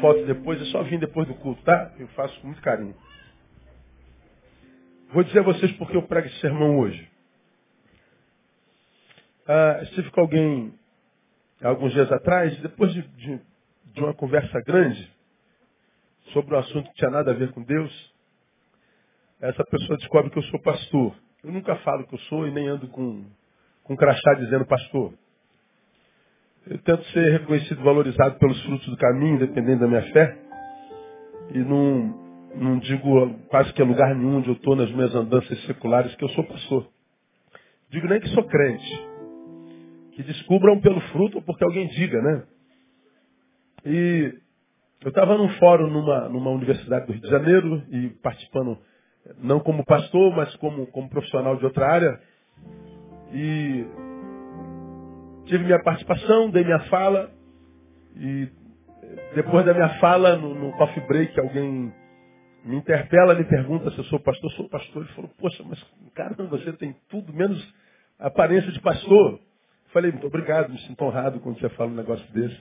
foto depois, é só vir depois do culto, tá? Eu faço com muito carinho. Vou dizer a vocês porque eu prego esse sermão hoje. Ah, estive com alguém alguns dias atrás, depois de, de, de uma conversa grande sobre um assunto que tinha nada a ver com Deus, essa pessoa descobre que eu sou pastor. Eu nunca falo que eu sou e nem ando com, com crachá dizendo pastor. Eu tento ser reconhecido, valorizado pelos frutos do caminho, dependendo da minha fé. E não, não digo quase que a lugar nenhum onde eu estou nas minhas andanças seculares que eu sou pastor. Digo nem que sou crente. Que descubram pelo fruto ou porque alguém diga, né? E eu estava num fórum numa, numa universidade do Rio de Janeiro e participando não como pastor, mas como, como profissional de outra área. E tive minha participação, dei minha fala, e depois da minha fala, no, no coffee break, alguém me interpela, me pergunta se eu sou pastor. Sou pastor. Ele falou, poxa, mas caramba, você tem tudo menos aparência de pastor. Falei, muito obrigado, me sinto honrado quando você fala um negócio desse.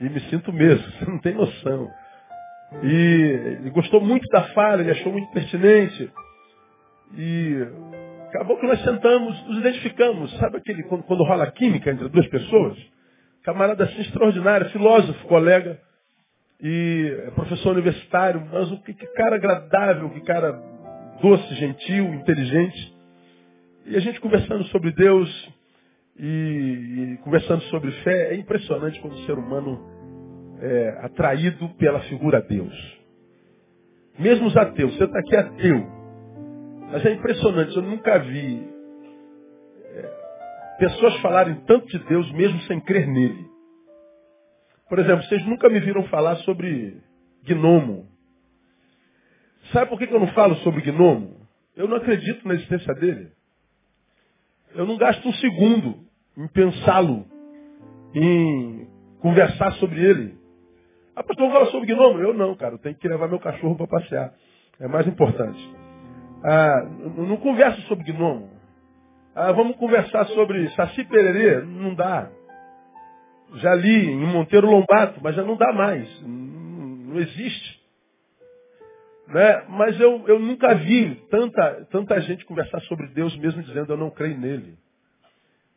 E me sinto mesmo, você não tem noção. E ele gostou muito da fala, ele achou muito pertinente. E acabou que nós sentamos, nos identificamos. Sabe aquele quando, quando rola química entre duas pessoas? Camarada assim extraordinário, filósofo, colega e é professor universitário, mas o que, que cara agradável, que cara doce, gentil, inteligente. E a gente conversando sobre Deus e, e conversando sobre fé, é impressionante quando o ser humano é, atraído pela figura Deus. Mesmo os ateus, você está aqui ateu. Mas é impressionante, eu nunca vi é, pessoas falarem tanto de Deus mesmo sem crer nele. Por exemplo, vocês nunca me viram falar sobre gnomo. Sabe por que eu não falo sobre gnomo? Eu não acredito na existência dele. Eu não gasto um segundo em pensá-lo, em conversar sobre ele. Ah, pastor, fala sobre gnomo? Eu não, cara. Eu tenho que levar meu cachorro para passear. É mais importante. Ah, não converso sobre gnomo. Ah, vamos conversar sobre saci pererê? Não dá. Já li em Monteiro Lombato, mas já não dá mais. Não existe. Né? Mas eu, eu nunca vi tanta, tanta gente conversar sobre Deus mesmo dizendo eu não creio nele.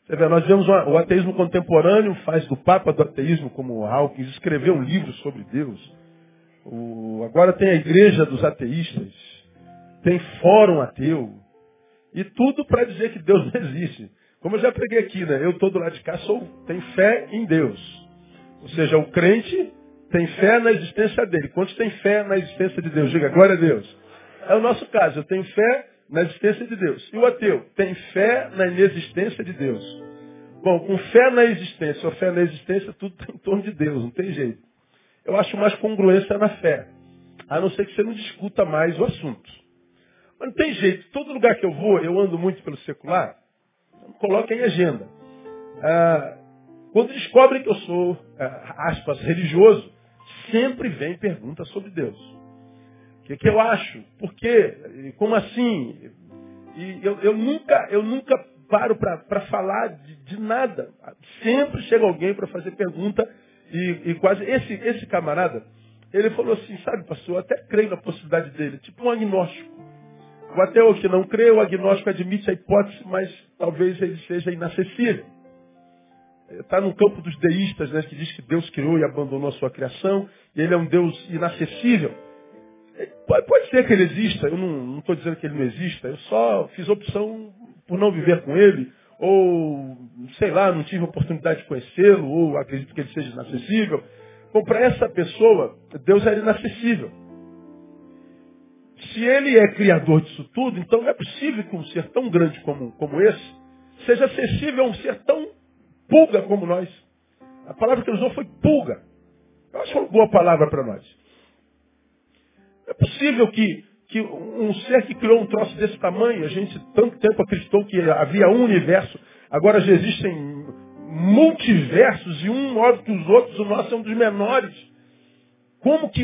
Vê, nós vemos o ateísmo contemporâneo, faz do Papa do ateísmo, como Hawkins, escreveu um livro sobre Deus. O, agora tem a Igreja dos Ateístas, tem Fórum Ateu, e tudo para dizer que Deus não existe. Como eu já preguei aqui, né? Eu todo lado de cá sou, tenho fé em Deus. Ou seja, o crente tem fé na existência dele. Quantos tem fé na existência de Deus? Diga, glória a Deus. É o nosso caso. Eu tenho fé na existência de Deus. E o ateu tem fé na inexistência de Deus. Bom, com fé na existência ou fé na existência, tudo está em torno de Deus, não tem jeito. Eu acho mais congruência na fé. A não ser que você não discuta mais o assunto. Mas não tem jeito. Todo lugar que eu vou, eu ando muito pelo secular, coloca em agenda. Ah, quando descobrem que eu sou, ah, aspas, religioso, sempre vem pergunta sobre Deus. O que, que eu acho? Por quê? Como assim? E eu, eu nunca, eu nunca paro para falar de, de, nada. Sempre chega alguém para fazer pergunta e, e, quase. Esse, esse camarada, ele falou assim, sabe, pastor, eu até creio na possibilidade dele, tipo um agnóstico. O ateu que não crê, o agnóstico admite a hipótese, mas talvez ele seja inacessível. Está no campo dos deístas, né, que diz que Deus criou e abandonou a sua criação, e ele é um Deus inacessível. Pode, pode ser que ele exista, eu não estou dizendo que ele não exista, eu só fiz opção por não viver com ele, ou, sei lá, não tive oportunidade de conhecê-lo, ou acredito que ele seja inacessível. Bom, para essa pessoa, Deus era inacessível. Se ele é criador disso tudo, então não é possível que um ser tão grande como, como esse seja acessível a um ser tão pulga como nós. A palavra que ele usou foi pulga. Eu acho uma boa palavra para nós. É possível que, que um ser que criou um troço desse tamanho, a gente tanto tempo acreditou que havia um universo, agora já existem multiversos e um maior que os outros, o nosso é um dos menores. Como que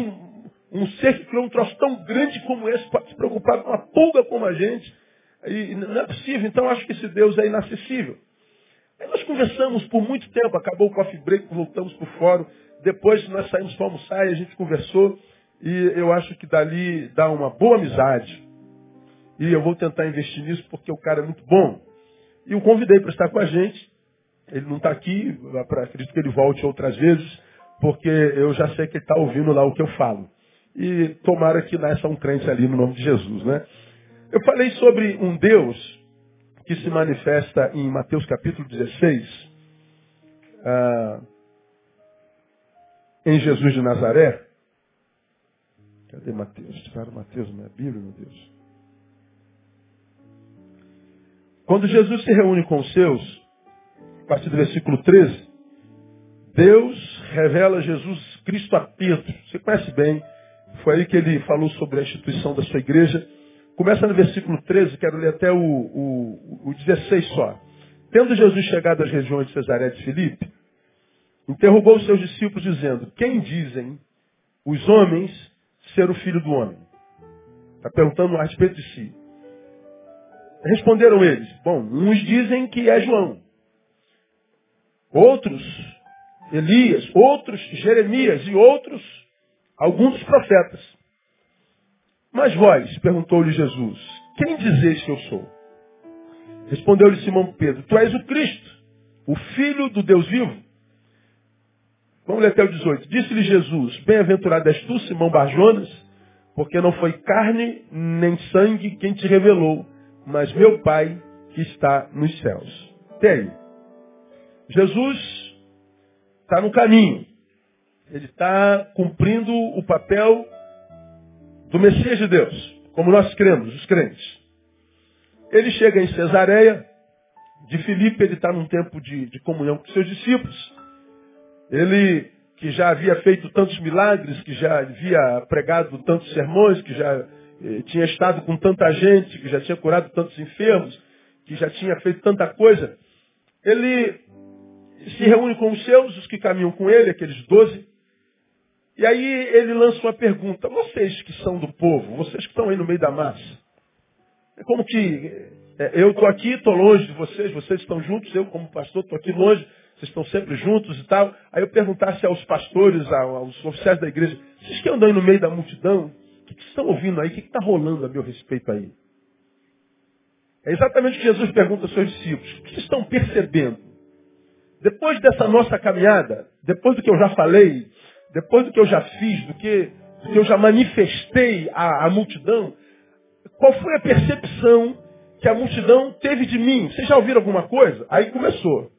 um, ser que criou um troço tão grande como esse pode se preocupar com uma pulga como a gente? E não é possível, então acho que esse Deus é inacessível. Aí nós conversamos por muito tempo, acabou o coffee break, voltamos para o fórum. Depois nós saímos para almoçar e a gente conversou. E eu acho que dali dá uma boa amizade. E eu vou tentar investir nisso porque o cara é muito bom. E o convidei para estar com a gente. Ele não está aqui, acredito que ele volte outras vezes, porque eu já sei que ele está ouvindo lá o que eu falo. E tomara que nasça um crente ali no nome de Jesus, né? Eu falei sobre um Deus que se manifesta em Mateus capítulo 16, ah, em Jesus de Nazaré. Cadê Mateus? Tiraram Mateus na minha Bíblia, meu Deus. Quando Jesus se reúne com os seus, a partir do versículo 13, Deus revela Jesus Cristo a Pedro. Você conhece bem, foi aí que ele falou sobre a instituição da sua igreja. Começa no versículo 13, quero ler até o, o, o 16 só. Tendo Jesus chegado às regiões de Cesaré de Filipe, interrogou os seus discípulos dizendo, quem dizem os homens ser o filho do homem? Está perguntando a respeito de si. Responderam eles, bom, uns dizem que é João, outros Elias, outros Jeremias e outros alguns dos profetas. Mas vós, perguntou-lhe Jesus, quem dizeis que eu sou? Respondeu-lhe Simão Pedro, tu és o Cristo, o Filho do Deus vivo. Vamos ler até o 18. Disse-lhe Jesus, bem-aventurado és tu, Simão Barjonas, porque não foi carne nem sangue quem te revelou, mas meu Pai que está nos céus. Até aí. Jesus está no caminho. Ele está cumprindo o papel do Messias de Deus, como nós cremos, os crentes. Ele chega em Cesareia, de Filipe, ele está num tempo de, de comunhão com seus discípulos. Ele, que já havia feito tantos milagres, que já havia pregado tantos sermões, que já eh, tinha estado com tanta gente, que já tinha curado tantos enfermos, que já tinha feito tanta coisa, ele se reúne com os seus, os que caminham com ele, aqueles doze, e aí ele lança uma pergunta, vocês que são do povo, vocês que estão aí no meio da massa, é como que é, eu estou aqui, estou longe de vocês, vocês estão juntos, eu como pastor estou aqui longe, vocês estão sempre juntos e tal. Aí eu perguntasse aos pastores, aos oficiais da igreja, vocês que andam aí no meio da multidão, o que, que estão ouvindo aí? O que está rolando a meu respeito aí? É exatamente o que Jesus pergunta aos seus discípulos. O que estão percebendo? Depois dessa nossa caminhada, depois do que eu já falei, depois do que eu já fiz, do que, do que eu já manifestei à, à multidão, qual foi a percepção que a multidão teve de mim? Vocês já ouviram alguma coisa? Aí começou.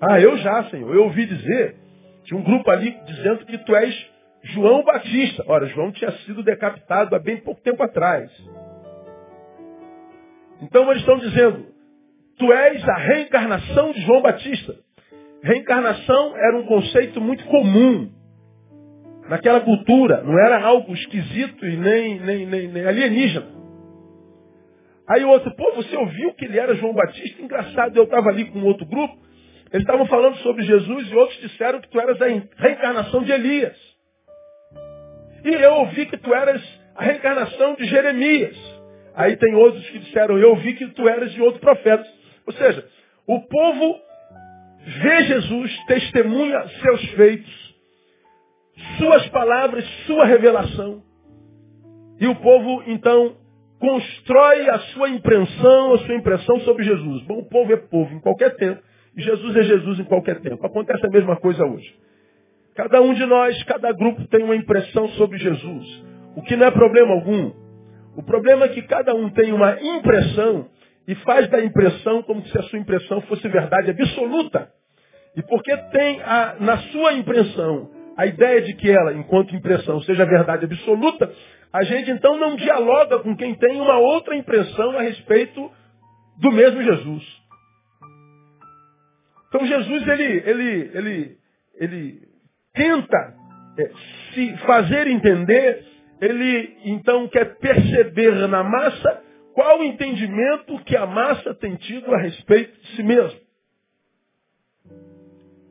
Ah, eu já, Senhor. Eu ouvi dizer, tinha um grupo ali dizendo que tu és João Batista. Ora, João tinha sido decapitado há bem pouco tempo atrás. Então eles estão dizendo, tu és a reencarnação de João Batista. Reencarnação era um conceito muito comum naquela cultura. Não era algo esquisito e nem, nem, nem, nem alienígena. Aí o outro, pô, você ouviu que ele era João Batista? Engraçado, eu estava ali com outro grupo. Eles estavam falando sobre Jesus e outros disseram que tu eras a reencarnação de Elias. E eu ouvi que tu eras a reencarnação de Jeremias. Aí tem outros que disseram, eu ouvi que tu eras de outro profeta. Ou seja, o povo vê Jesus, testemunha seus feitos, suas palavras, sua revelação. E o povo, então, constrói a sua impressão, a sua impressão sobre Jesus. Bom, o povo é povo em qualquer tempo. E Jesus é Jesus em qualquer tempo. Acontece a mesma coisa hoje. Cada um de nós, cada grupo tem uma impressão sobre Jesus. O que não é problema algum. O problema é que cada um tem uma impressão e faz da impressão como se a sua impressão fosse verdade absoluta. E porque tem a, na sua impressão a ideia de que ela, enquanto impressão, seja verdade absoluta, a gente então não dialoga com quem tem uma outra impressão a respeito do mesmo Jesus. Então Jesus ele, ele, ele, ele tenta é, se fazer entender, ele então quer perceber na massa qual o entendimento que a massa tem tido a respeito de si mesmo.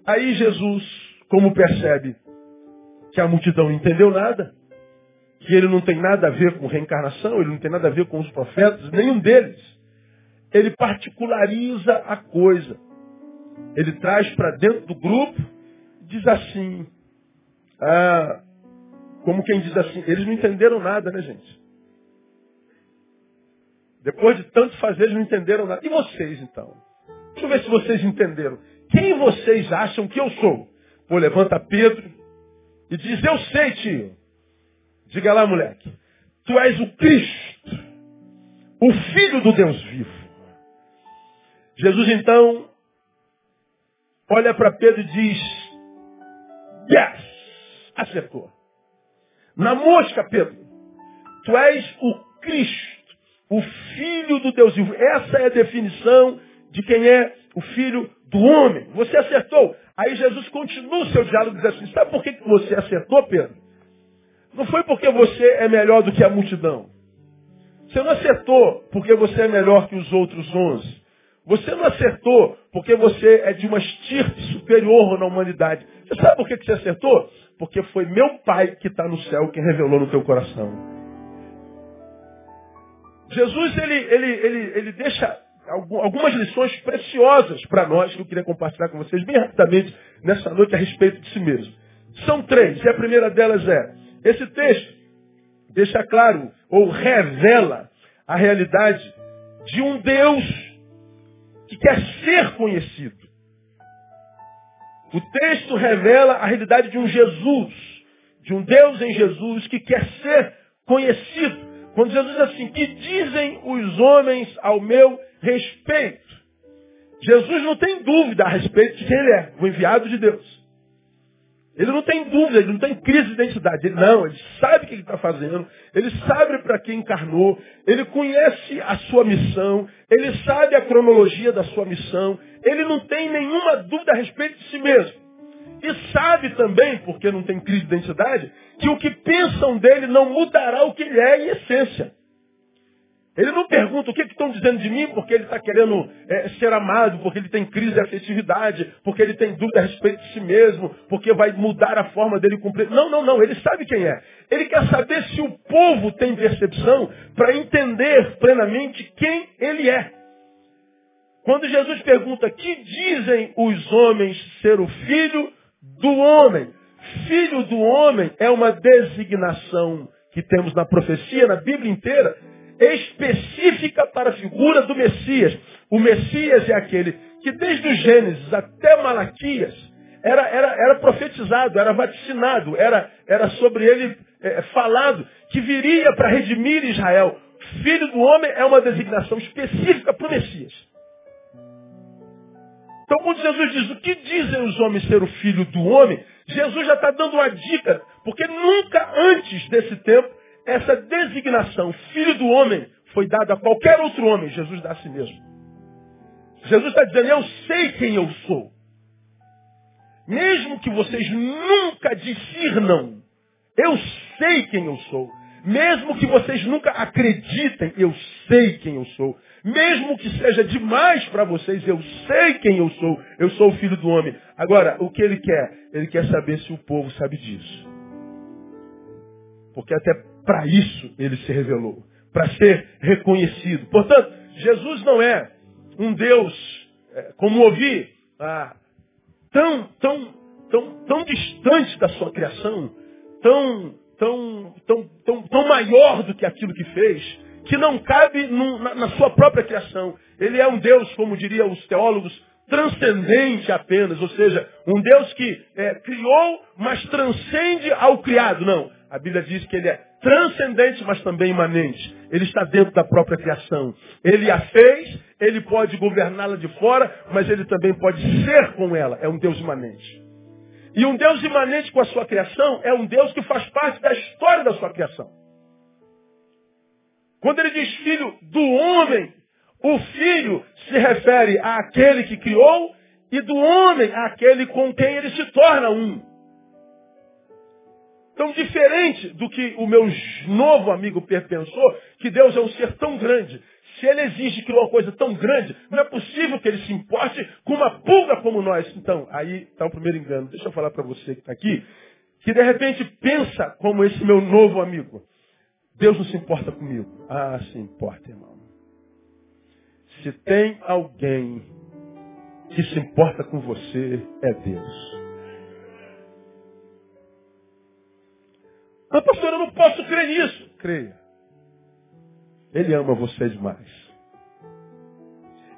Aí Jesus, como percebe que a multidão não entendeu nada, que ele não tem nada a ver com reencarnação, ele não tem nada a ver com os profetas, nenhum deles. Ele particulariza a coisa. ele traz para dentro do grupo, diz assim, ah, como quem diz assim, eles não entenderam nada, né, gente? Depois de tanto fazer, eles não entenderam nada. E vocês, então? Deixa eu ver se vocês entenderam. Quem vocês acham que eu sou? Pô, levanta Pedro e diz, eu sei, tio. Diga lá, moleque. Tu és o Cristo, o Filho do Deus vivo. Jesus, então, olha para Pedro e diz, yes, acertou. Na mosca, Pedro, tu és o Cristo, o Filho do Deus vivo. Essa é a definição de quem é o Filho do homem. Você acertou. Aí Jesus continua o seu diálogo dizendo assim, sabe por que você acertou, Pedro? Não foi porque você é melhor do que a multidão. Você não acertou porque você é melhor que os outros onze. Você não acertou porque você é de uma estirpe superior na humanidade. Você sabe por que você acertou? Porque foi meu Pai que está no céu que revelou no teu coração. Jesus, ele, ele, ele, ele deixa algumas lições preciosas para nós que eu queria compartilhar com vocês bem rapidamente nessa noite a respeito de si mesmo. São três, e a primeira delas é, esse texto deixa claro, ou revela a realidade de um Deus que quer ser conhecido. O texto revela a realidade de um Jesus, de um Deus em Jesus que quer ser conhecido. Quando Jesus diz assim, que dizem os homens ao meu respeito? Jesus não tem dúvida a respeito de quem ele é, o enviado de Deus. Ele não tem dúvida, ele não tem crise de identidade. Ele não, ele sabe o que ele está fazendo, ele sabe para quem encarnou, ele conhece a sua missão, ele sabe a cronologia da sua missão, ele não tem nenhuma dúvida a respeito de si mesmo. E sabe também, porque não tem crise de identidade, que o que pensam dele não mudará o que ele é em essência. Ele não pergunta o que, que estão dizendo de mim porque ele está querendo é, ser amado, porque ele tem crise de afetividade, porque ele tem dúvida a respeito de si mesmo, porque vai mudar a forma dele cumprir. Não, não, não. Ele sabe quem é. Ele quer saber se o povo tem percepção para entender plenamente quem ele é. Quando Jesus pergunta, que dizem os homens ser o filho do homem? Filho do homem é uma designação que temos na profecia, na Bíblia inteira, específica para a figura do Messias. O Messias é aquele que desde o Gênesis até Malaquias era, era, era profetizado, era vaticinado, era, era sobre ele é, falado, que viria para redimir Israel. Filho do homem é uma designação específica para o Messias. Então, quando Jesus diz o que dizem os homens ser o filho do homem, Jesus já está dando uma dica, porque nunca antes desse tempo essa designação, filho do homem, foi dada a qualquer outro homem. Jesus dá a si mesmo. Jesus está dizendo, eu sei quem eu sou. Mesmo que vocês nunca discernam, eu sei quem eu sou. Mesmo que vocês nunca acreditem, eu sei quem eu sou. Mesmo que seja demais para vocês, eu sei quem eu sou. Eu sou o filho do homem. Agora, o que ele quer? Ele quer saber se o povo sabe disso. Porque até para isso ele se revelou, para ser reconhecido. Portanto, Jesus não é um Deus, é, como ouvi, ah, tão, tão, tão, tão distante da sua criação, tão, tão, tão, tão, tão maior do que aquilo que fez, que não cabe num, na, na sua própria criação. Ele é um Deus, como diriam os teólogos, transcendente apenas, ou seja, um Deus que é, criou, mas transcende ao criado. Não, a Bíblia diz que ele é transcendente, mas também imanente. Ele está dentro da própria criação. Ele a fez, ele pode governá-la de fora, mas ele também pode ser com ela. É um Deus imanente. E um Deus imanente com a sua criação é um Deus que faz parte da história da sua criação. Quando ele diz filho do homem, o filho se refere àquele que criou e do homem àquele com quem ele se torna um. Tão diferente do que o meu novo amigo pensou, que Deus é um ser tão grande. Se ele exige criar uma coisa tão grande, não é possível que ele se importe com uma pulga como nós. Então, aí está o primeiro engano. Deixa eu falar para você que está aqui, que de repente pensa como esse meu novo amigo. Deus não se importa comigo. Ah, se importa, irmão. Se tem alguém que se importa com você é Deus. Mas, pastor, eu não posso crer nisso. Creia. Ele ama você demais.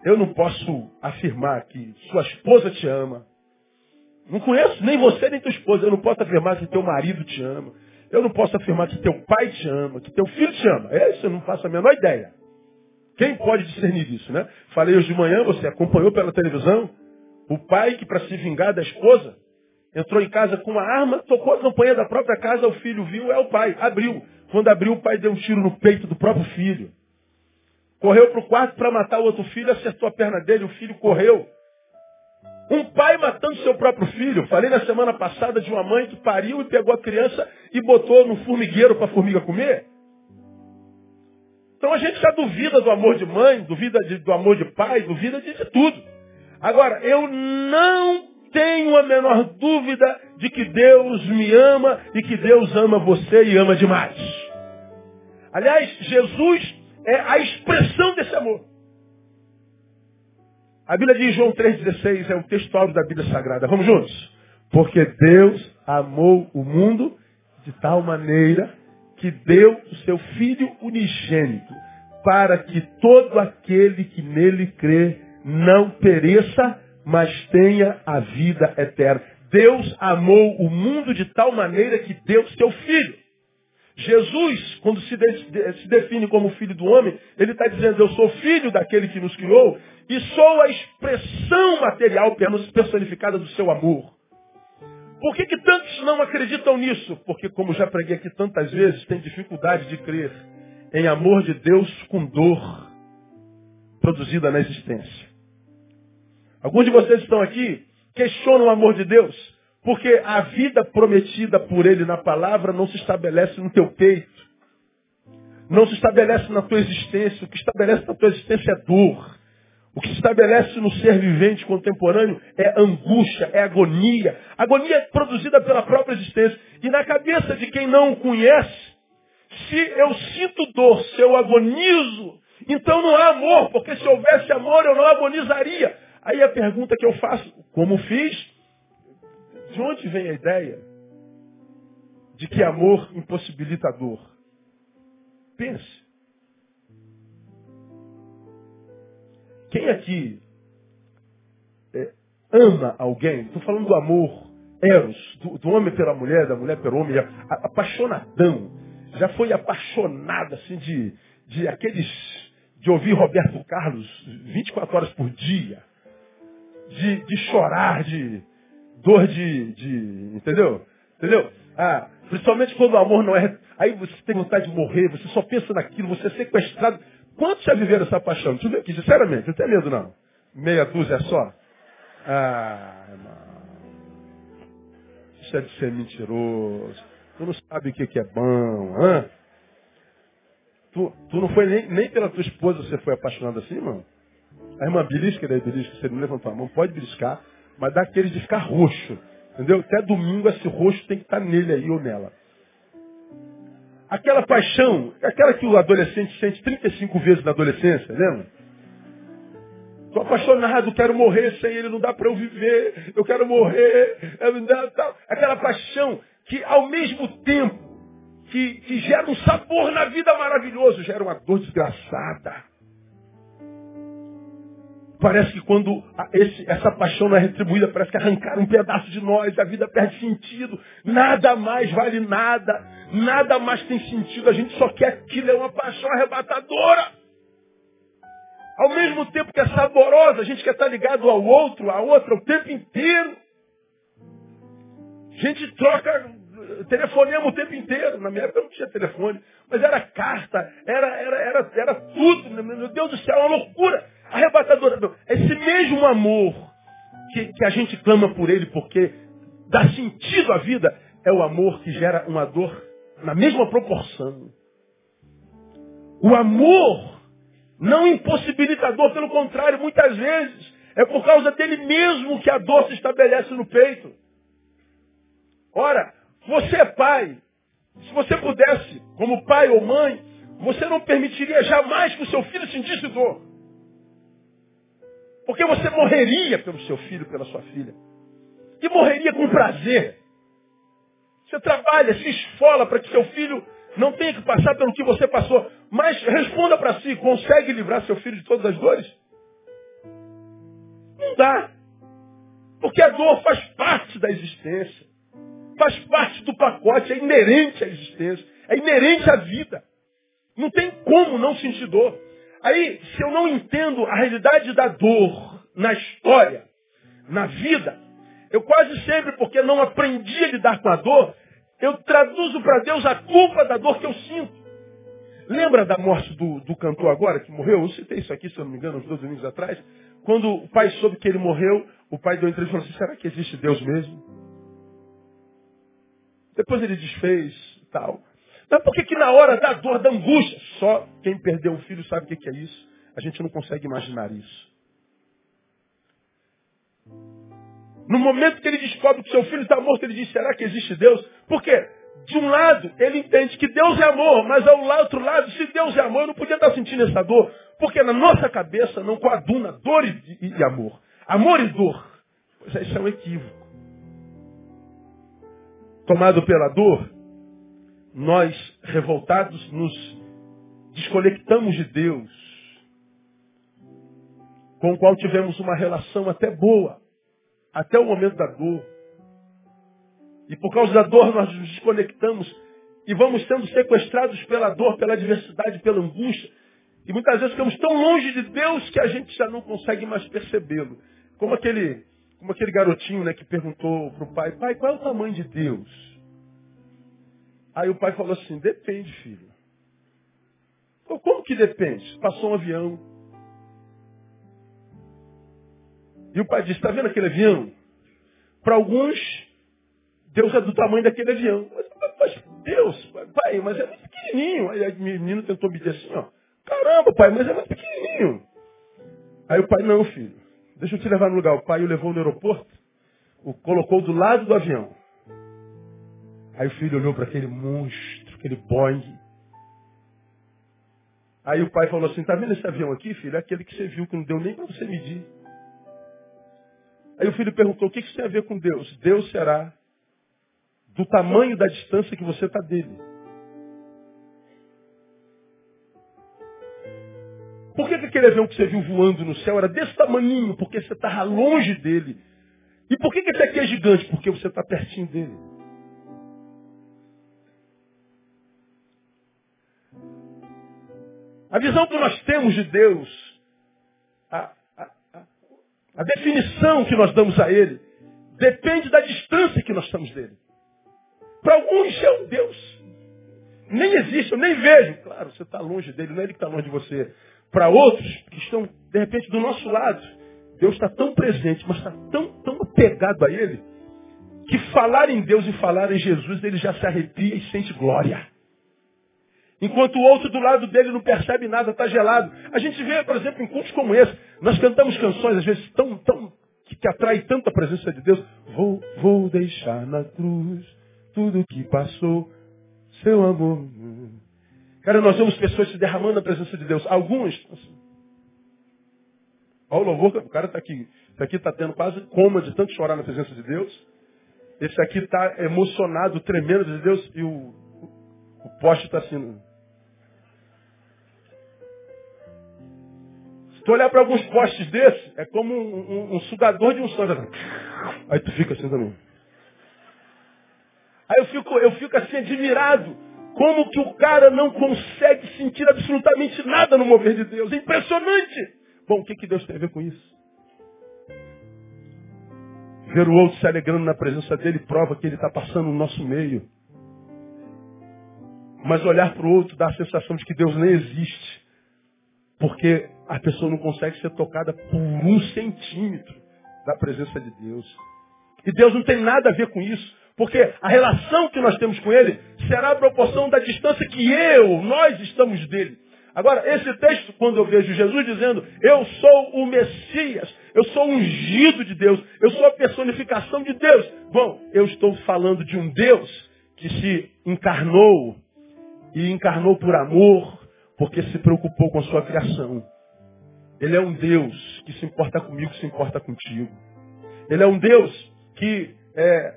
Eu não posso afirmar que sua esposa te ama. Não conheço nem você nem tua esposa. Eu não posso afirmar que teu marido te ama. Eu não posso afirmar que teu pai te ama, que teu filho te ama. É isso eu não faço a menor ideia. Quem pode discernir isso, né? Falei hoje de manhã, você acompanhou pela televisão, o pai que para se vingar da esposa, entrou em casa com uma arma, tocou a campanha da própria casa, o filho viu, é o pai, abriu. Quando abriu, o pai deu um tiro no peito do próprio filho. Correu para o quarto para matar o outro filho, acertou a perna dele, o filho correu. Um pai matando seu próprio filho. Falei na semana passada de uma mãe que pariu e pegou a criança e botou no formigueiro para a formiga comer. Então a gente já duvida do amor de mãe, duvida de, do amor de pai, duvida de, de tudo. Agora, eu não tenho a menor dúvida de que Deus me ama e que Deus ama você e ama demais. Aliás, Jesus é a expressão desse amor. A Bíblia diz, João 3,16, é o texto da Bíblia Sagrada. Vamos juntos? Porque Deus amou o mundo de tal maneira que deu o seu Filho unigênito, para que todo aquele que nele crê não pereça, mas tenha a vida eterna. Deus amou o mundo de tal maneira que deu seu Filho. Jesus, quando se, de, se define como filho do homem, ele está dizendo, eu sou filho daquele que nos criou e sou a expressão material personificada do seu amor. Por que, que tantos não acreditam nisso? Porque, como já preguei aqui tantas vezes, tem dificuldade de crer em amor de Deus com dor produzida na existência. Alguns de vocês estão aqui questionam o amor de Deus, porque a vida prometida por Ele na palavra não se estabelece no teu peito, não se estabelece na tua existência. O que estabelece na tua existência é dor. O que se estabelece no ser vivente contemporâneo é angústia, é agonia. Agonia é produzida pela própria existência. E na cabeça de quem não o conhece, se eu sinto dor, se eu agonizo, então não há amor, porque se houvesse amor eu não agonizaria. Aí a pergunta que eu faço, como fiz, de onde vem a ideia de que amor impossibilita a dor? Pense. Quem aqui é, ama alguém, estou falando do amor, eros, do, do, homem pela mulher, da mulher pelo homem, apaixonadão, já foi apaixonado assim de, de aqueles, de ouvir Roberto Carlos 24 horas por dia, de, de chorar, de dor de, de, entendeu? Entendeu? Ah, principalmente quando o amor não é, aí você tem vontade de morrer, você só pensa naquilo, você é sequestrado, Quantos já viveram essa paixão? Deixa eu ver aqui, sinceramente, não tem medo não. Meia dúzia só? Ah, irmão. Isso é de ser mentiroso. Tu não sabe o que, que é bom, hã? Tu, tu não foi nem, nem pela tua esposa você foi apaixonado assim, irmão? A irmã belisca daí, belisca, você não levantou a mão, pode beliscar, mas dá aquele de ficar roxo. Entendeu? Até domingo esse roxo tem que estar nele aí ou nela. Aquela paixão, aquela que o adolescente sente 35 vezes na adolescência, lembra? Estou apaixonado, quero morrer sem ele, não dá para eu viver, eu quero morrer. Aquela paixão que ao mesmo tempo que, que gera um sabor na vida maravilhoso, gera uma dor desgraçada. Parece que quando esse, essa paixão não é retribuída, parece que arrancaram um pedaço de nós, a vida perde sentido, nada mais vale nada, nada mais tem sentido, a gente só quer aquilo, é uma paixão arrebatadora. Ao mesmo tempo que é saborosa, a gente quer estar ligado ao outro, à outra, o tempo inteiro. A gente troca telefonema o tempo inteiro. Na minha época não tinha telefone, mas era carta, era, era, era, era tudo. Meu Deus do céu, é uma loucura arrebatadora. Esse mesmo amor que, que a gente clama por ele porque dá sentido à vida, é o amor que gera uma dor na mesma proporção. O amor não impossibilita dor, pelo contrário, muitas vezes é por causa dele mesmo que a dor se estabelece no peito. Ora, você é pai. Se você pudesse, como pai ou mãe, você não permitiria jamais que o seu filho sentisse dor. Porque você morreria pelo seu filho, pela sua filha. E morreria com prazer. Você trabalha, se esfola para que seu filho não tenha que passar pelo que você passou. Mas responda para si, consegue livrar seu filho de todas as dores? Não dá. Porque a dor faz parte da existência. Faz parte do pacote, é inerente à existência. É inerente à vida. Não tem como não sentir dor. Aí, se eu não entendo a realidade da dor na história, na vida, eu quase sempre, porque não aprendi a lidar com a dor, eu traduzo para Deus a culpa da dor que eu sinto. Lembra da morte do, do cantor agora, que morreu? Eu citei isso aqui, se eu não me engano, uns dois domingos atrás. Quando o pai soube que ele morreu, o pai deu entrevista e falou assim, será que existe Deus mesmo? Depois ele desfez tal. Mas por que, que na hora da dor, da angústia, só quem perdeu o filho sabe o que, que é isso? A gente não consegue imaginar isso. No momento que ele descobre que seu filho está morto, ele diz, será que existe Deus? Por quê? De um lado, ele entende que Deus é amor, mas ao outro lado, se Deus é amor, eu não podia estar sentindo essa dor. Porque na nossa cabeça não coaduna dor e, e, e amor. Amor e dor. Pois é, isso é um equívoco. Tomado pela dor, nós, revoltados, nos desconectamos de Deus, com o qual tivemos uma relação até boa, até o momento da dor. E por causa da dor nós nos desconectamos e vamos sendo sequestrados pela dor, pela adversidade, pela angústia. E muitas vezes ficamos tão longe de Deus que a gente já não consegue mais percebê-lo. Como aquele, como aquele garotinho né, que perguntou para o pai, pai, qual é o tamanho de Deus? Aí o pai falou assim, depende, filho. Como que depende? Passou um avião. E o pai disse, está vendo aquele avião? Para alguns, Deus é do tamanho daquele avião. Mas, mas Deus, pai, mas é muito pequenininho. Aí o menino tentou me dizer assim, ó. Caramba, pai, mas é muito pequenininho. Aí o pai, não, filho. Deixa eu te levar no lugar. O pai o levou no aeroporto, o colocou do lado do avião. Aí o filho olhou para aquele monstro, aquele Boeing. Aí o pai falou assim, tá vendo esse avião aqui, filho? É aquele que você viu que não deu nem para você medir. Aí o filho perguntou, o que isso tem a ver com Deus? Deus será do tamanho da distância que você está dele. Por que, que aquele avião que você viu voando no céu era desse tamanhinho? Porque você estava longe dele. E por que, que esse aqui é gigante? Porque você está pertinho dele. A visão que nós temos de Deus, a, a, a, definição que nós damos a Ele, depende da distância que nós estamos dele. Para alguns é um Deus. Nem existe, eu nem vejo. Claro, você está longe dele, não é ele que está longe de você. Para outros que estão, de repente, do nosso lado, Deus está tão presente, mas está tão, tão apegado a Ele, que falar em Deus e falar em Jesus, ele já se arrepia e sente glória. Enquanto o outro do lado dele não percebe nada, está gelado. A gente vê, por exemplo, em cultos como esse, nós cantamos canções, às vezes, tão, tão, que, que atrai tanta presença de Deus. Vou, vou deixar na cruz tudo que passou, seu amor. Cara, nós vemos pessoas se derramando na presença de Deus. Alguns, assim, olha o louvor, o cara está aqui. Esse aqui está tendo quase coma de tanto chorar na presença de Deus. Esse aqui está emocionado, tremendo de Deus, e o, o poste está assim. Tu olhar para alguns postes desses, é como um, um, um sugador de um sangue. Aí tu fica assim também. Aí eu fico, eu fico assim admirado. Como que o cara não consegue sentir absolutamente nada no mover de Deus. É impressionante. Bom, o que, que Deus tem a ver com isso? Ver o outro se alegrando na presença dele prova que ele está passando no nosso meio. Mas olhar para o outro dá a sensação de que Deus nem existe. Porque a pessoa não consegue ser tocada por um centímetro da presença de Deus. E Deus não tem nada a ver com isso. Porque a relação que nós temos com Ele será a proporção da distância que eu, nós estamos dele. Agora, esse texto, quando eu vejo Jesus dizendo, eu sou o Messias, eu sou ungido de Deus, eu sou a personificação de Deus. Bom, eu estou falando de um Deus que se encarnou e encarnou por amor, porque se preocupou com a sua criação. Ele é um Deus que se importa comigo, se importa contigo. Ele é um Deus que é,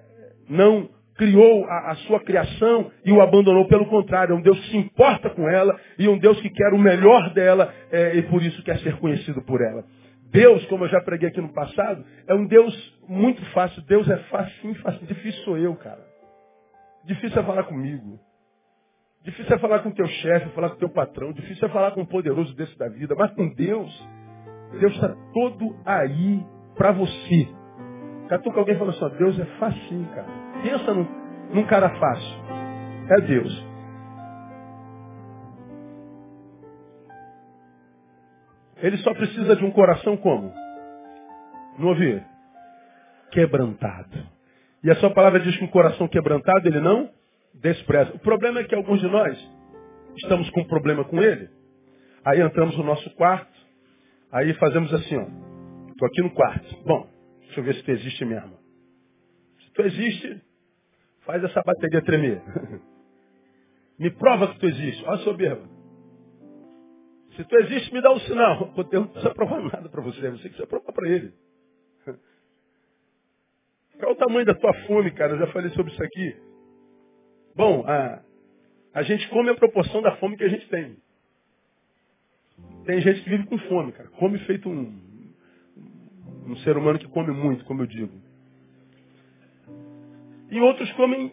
não criou a, a, sua criação e o abandonou. Pelo contrário, é um Deus que se importa com ela e um Deus que quer o melhor dela é, e por isso quer ser conhecido por ela. Deus, como eu já preguei aqui no passado, é um Deus muito fácil. Deus é fácil, fácil. Difícil sou eu, cara. Difícil é falar comigo. Difícil é falar com teu chefe, falar com teu patrão. Difícil é falar com um poderoso desse da vida. Mas com Deus, Deus está todo aí para você. Catuca alguém falou assim, Deus é facinho, cara. Pensa num, num cara fácil. É Deus. Ele só precisa de um coração como? Não ouvi? Quebrantado. E a sua palavra diz que um coração quebrantado ele não despreza. O problema é que alguns de nós estamos com um problema com ele. Aí entramos no nosso quarto, aí fazemos assim, ó. Estou aqui no quarto. Bom, deixa eu ver se tu existe mesmo. Se tu existe, faz essa bateria tremer. Me prova que tu existe. Olha a soberba. Se tu existe, me dá um sinal. Deus não precisa provar nada para você. Você precisa provar para ele. Qual o tamanho da tua fome, cara? Eu já falei sobre isso aqui. Bom, a, a gente come a proporção da fome que a gente tem. Tem gente que vive com fome, cara. Come feito um, um ser humano que come muito, como eu digo. E outros comem.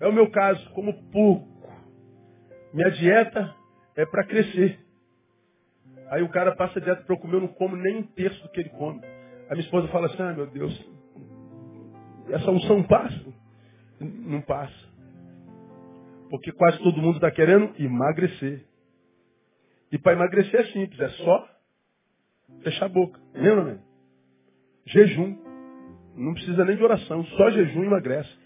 É o meu caso, como pouco. Minha dieta é para crescer. Aí o cara passa a dieta para eu comer, eu não como nem um terço do que ele come. A minha esposa fala assim, ah meu Deus, essa unção passa? Não passa. Porque quase todo mundo está querendo emagrecer. E para emagrecer é simples, é só fechar a boca. Lembra, né? Jejum. Não precisa nem de oração, só jejum emagrece.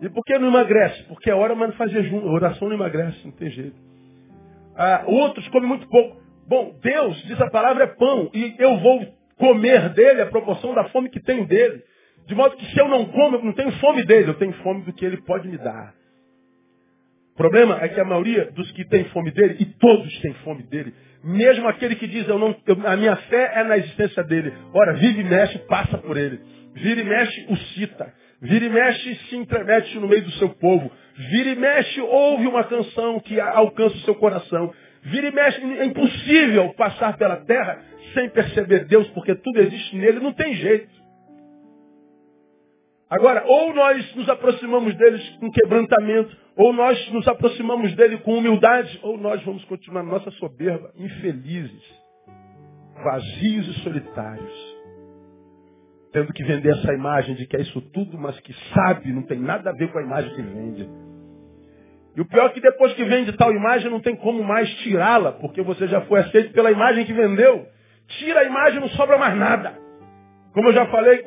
E por que não emagrece? Porque a hora, mas não faz jejum. A oração não emagrece, não tem jeito. Ah, outros comem muito pouco. Bom, Deus, diz a palavra, é pão. E eu vou comer dele a proporção da fome que tenho dele. De modo que se eu não como, eu não tenho fome dele, eu tenho fome do que ele pode me dar. O problema é que a maioria dos que tem fome dele, e todos têm fome dele, mesmo aquele que diz, eu não, eu, a minha fé é na existência dele. Ora, vive e mexe, passa por ele. Vira e mexe, o cita. Vira e mexe, se entremete no meio do seu povo. Vira e mexe, ouve uma canção que alcança o seu coração. Vira e mexe, é impossível passar pela terra sem perceber Deus, porque tudo existe nele, não tem jeito. Agora, ou nós nos aproximamos deles com quebrantamento, ou nós nos aproximamos dele com humildade, ou nós vamos continuar nossa soberba, infelizes, vazios e solitários. Tendo que vender essa imagem de que é isso tudo, mas que sabe, não tem nada a ver com a imagem que vende. E o pior é que depois que vende tal imagem, não tem como mais tirá-la, porque você já foi aceito pela imagem que vendeu. Tira a imagem, não sobra mais nada. Como eu já falei,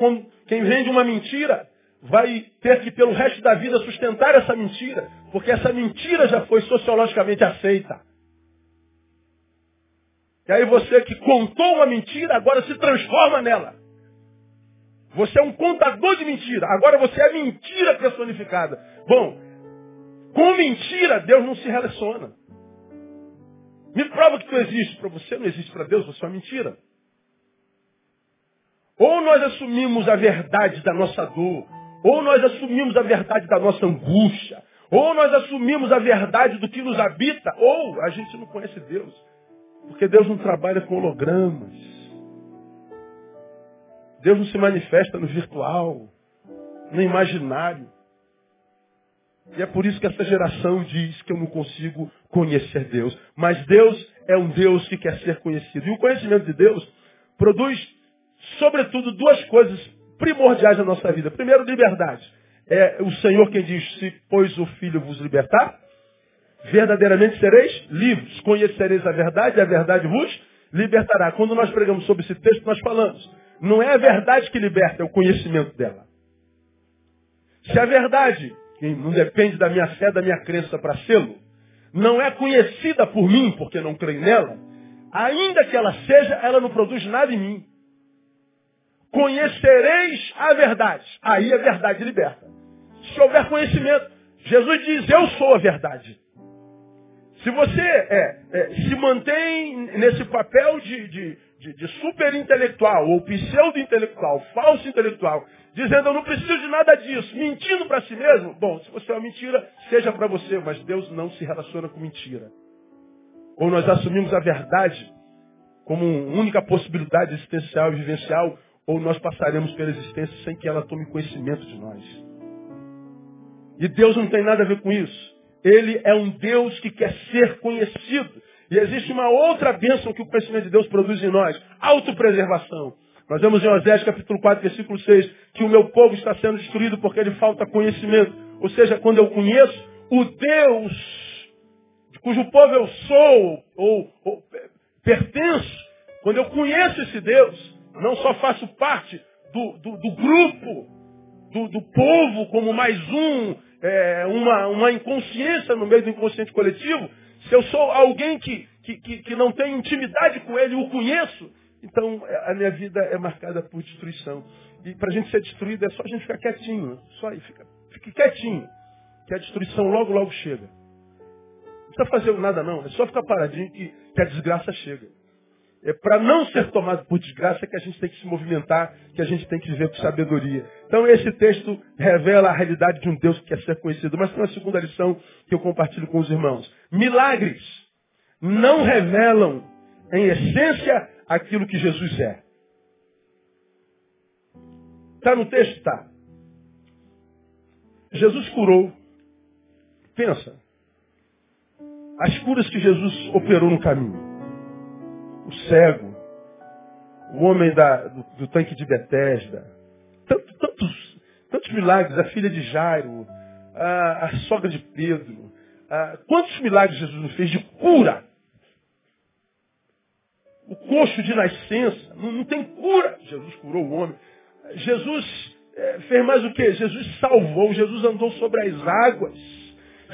quem vende uma mentira vai ter que, pelo resto da vida, sustentar essa mentira, porque essa mentira já foi sociologicamente aceita. E aí você que contou uma mentira, agora se transforma nela. Você é um contador de mentira. Agora você é mentira personificada. Bom, com mentira, Deus não se relaciona. Me prova que tu existe. Para você não existe para Deus, você é uma mentira. Ou nós assumimos a verdade da nossa dor, ou nós assumimos a verdade da nossa angústia, ou nós assumimos a verdade do que nos habita, ou a gente não conhece Deus. Porque Deus não trabalha com hologramas. Deus não se manifesta no virtual, no imaginário. E é por isso que essa geração diz que eu não consigo conhecer Deus. Mas Deus é um Deus que quer ser conhecido. E o conhecimento de Deus produz, sobretudo, duas coisas primordiais na nossa vida. Primeiro, liberdade. É o Senhor quem diz, se pois o Filho vos libertar, verdadeiramente sereis livres. Conhecereis a verdade e a verdade vos libertará. Quando nós pregamos sobre esse texto, nós falamos, não é a verdade que liberta, é o conhecimento dela. Se a verdade que não depende da minha fé, da minha crença para sê-lo, não é conhecida por mim, porque não creio nela, ainda que ela seja, ela não produz nada em mim. Conhecereis a verdade. Aí a verdade liberta. Se houver conhecimento, Jesus diz, eu sou a verdade. Se você é, é, se mantém nesse papel de, de, de, de super intelectual, ou pseudo-intelectual, falso intelectual, dizendo eu não preciso de nada disso, mentindo para si mesmo, bom, se você é uma mentira, seja para você, mas Deus não se relaciona com mentira. Ou nós assumimos a verdade como única possibilidade existencial e vivencial, ou nós passaremos pela existência sem que ela tome conhecimento de nós. E Deus não tem nada a ver com isso. Ele é um Deus que quer ser conhecido. E existe uma outra bênção que o conhecimento de Deus produz em nós. Autopreservação. Nós vemos em Osés capítulo 4, versículo 6, que o meu povo está sendo destruído porque lhe falta conhecimento. Ou seja, quando eu conheço o Deus cujo povo eu sou, ou, ou pertenço, quando eu conheço esse Deus, não só faço parte do, do, do grupo, do, do, povo como mais um, é, uma, uma inconsciência no meio do inconsciente coletivo, se eu sou alguém que, que, que, que não tem intimidade com ele, o conheço, então a minha vida é marcada por destruição. E para a gente ser destruído é só a gente ficar quietinho. Só aí, fica, fique quietinho. Que a destruição logo, logo chega. Não precisa fazer nada não, é só ficar paradinho que, que a desgraça chega. É para não ser tomado por desgraça que a gente tem que se movimentar, que a gente tem que viver com sabedoria. Então esse texto revela a realidade de um Deus que quer ser conhecido. Mas tem uma segunda lição que eu compartilho com os irmãos. Milagres não revelam, em essência, aquilo que Jesus é. Está no texto? Está. Jesus curou. Pensa. As curas que Jesus operou no caminho o cego, o homem da, do, do, tanque de Betesda, tanto, tantos, tantos milagres, a filha de Jairo, a, a sogra de Pedro. A, quantos milagres Jesus não fez de cura? O coxo de nascença, não, não tem cura. Jesus curou o homem. Jesus é, fez mais o que? Jesus salvou, Jesus andou sobre as águas.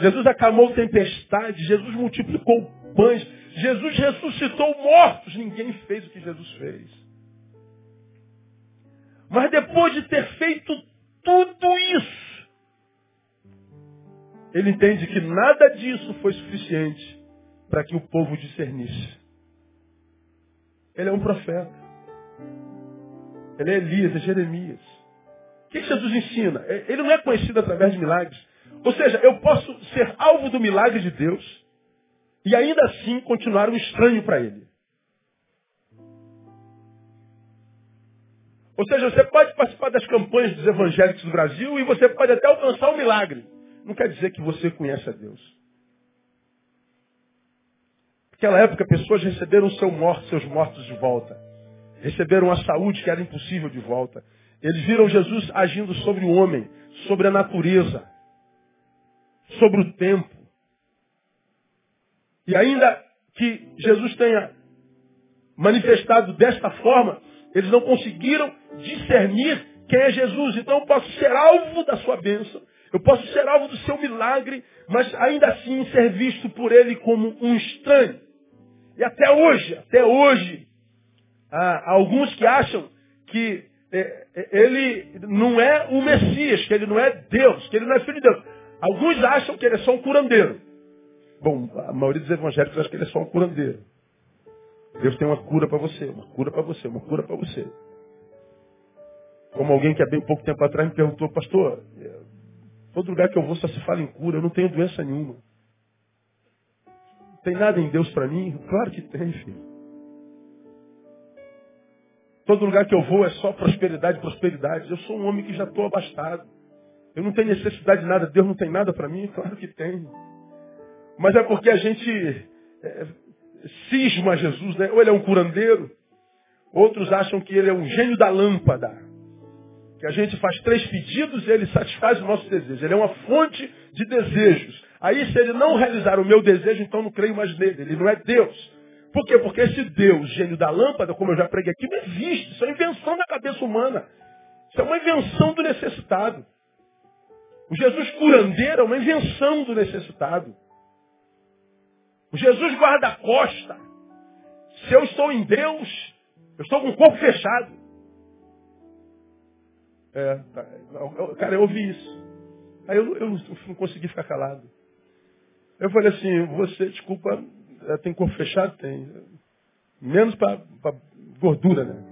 Jesus acalmou tempestade, Jesus multiplicou pães, Jesus ressuscitou mortos. Ninguém fez o que Jesus fez. Mas depois de ter feito tudo isso, ele entende que nada disso foi suficiente para que o povo discernisse. Ele é um profeta. Ele é Elias, é Jeremias. O que Jesus ensina? Ele não é conhecido através de milagres. Ou seja, eu posso ser alvo do milagre de Deus e ainda assim continuar um estranho para ele. Ou seja, você pode participar das campanhas dos evangélicos do Brasil e você pode até alcançar um milagre. Não quer dizer que você conhece a Deus. Naquela época, pessoas receberam seu morto, seus mortos de volta. Receberam a saúde que era impossível de volta. Eles viram Jesus agindo sobre o homem, sobre a natureza, sobre o tempo. E ainda que Jesus tenha manifestado desta forma, eles não conseguiram discernir quem é Jesus. Então eu posso ser alvo da sua bênção, eu posso ser alvo do seu milagre, mas ainda assim ser visto por ele como um estranho. E até hoje, até hoje, há alguns que acham que é, é, ele não é o Messias, que ele não é Deus, que ele não é filho de Deus. Alguns acham que ele é só um curandeiro. Bom, a maioria dos evangélicos acha que ele é só um curandeiro. Deus tem uma cura para você, uma cura para você, uma cura para você. Como alguém que há bem pouco tempo atrás me perguntou, pastor, é, todo lugar que eu vou só se fala em cura, eu não tenho doença nenhuma. Tem nada em Deus para mim? Claro que tem, filho. Todo lugar que eu vou é só prosperidade, prosperidade. Eu sou um homem que já estou abastado. Eu não tenho necessidade de nada. Deus não tem nada para mim? Claro que tem. Mas é porque a gente é, cisma Jesus, né? Ou ele é um curandeiro, outros acham que ele é um gênio da lâmpada. Que a gente faz três pedidos e ele satisfaz o nosso desejo. Ele é uma fonte de desejos. Aí, se ele não realizar o meu desejo, então não creio mais nele. Ele não é Deus. Por quê? Porque esse Deus, gênio da lâmpada, como eu já preguei aqui, não existe. Isso é invenção da cabeça humana. Isso é uma invenção do necessitado. O Jesus curandeiro é uma invenção do necessitado. Jesus guarda-costa. Se eu estou em Deus, eu estou com o corpo fechado. É, tá, cara, eu ouvi isso. Aí eu, eu não consegui ficar calado. Eu falei assim, você, desculpa, eh, tem corpo fechado? Tem. Menos para gordura, né?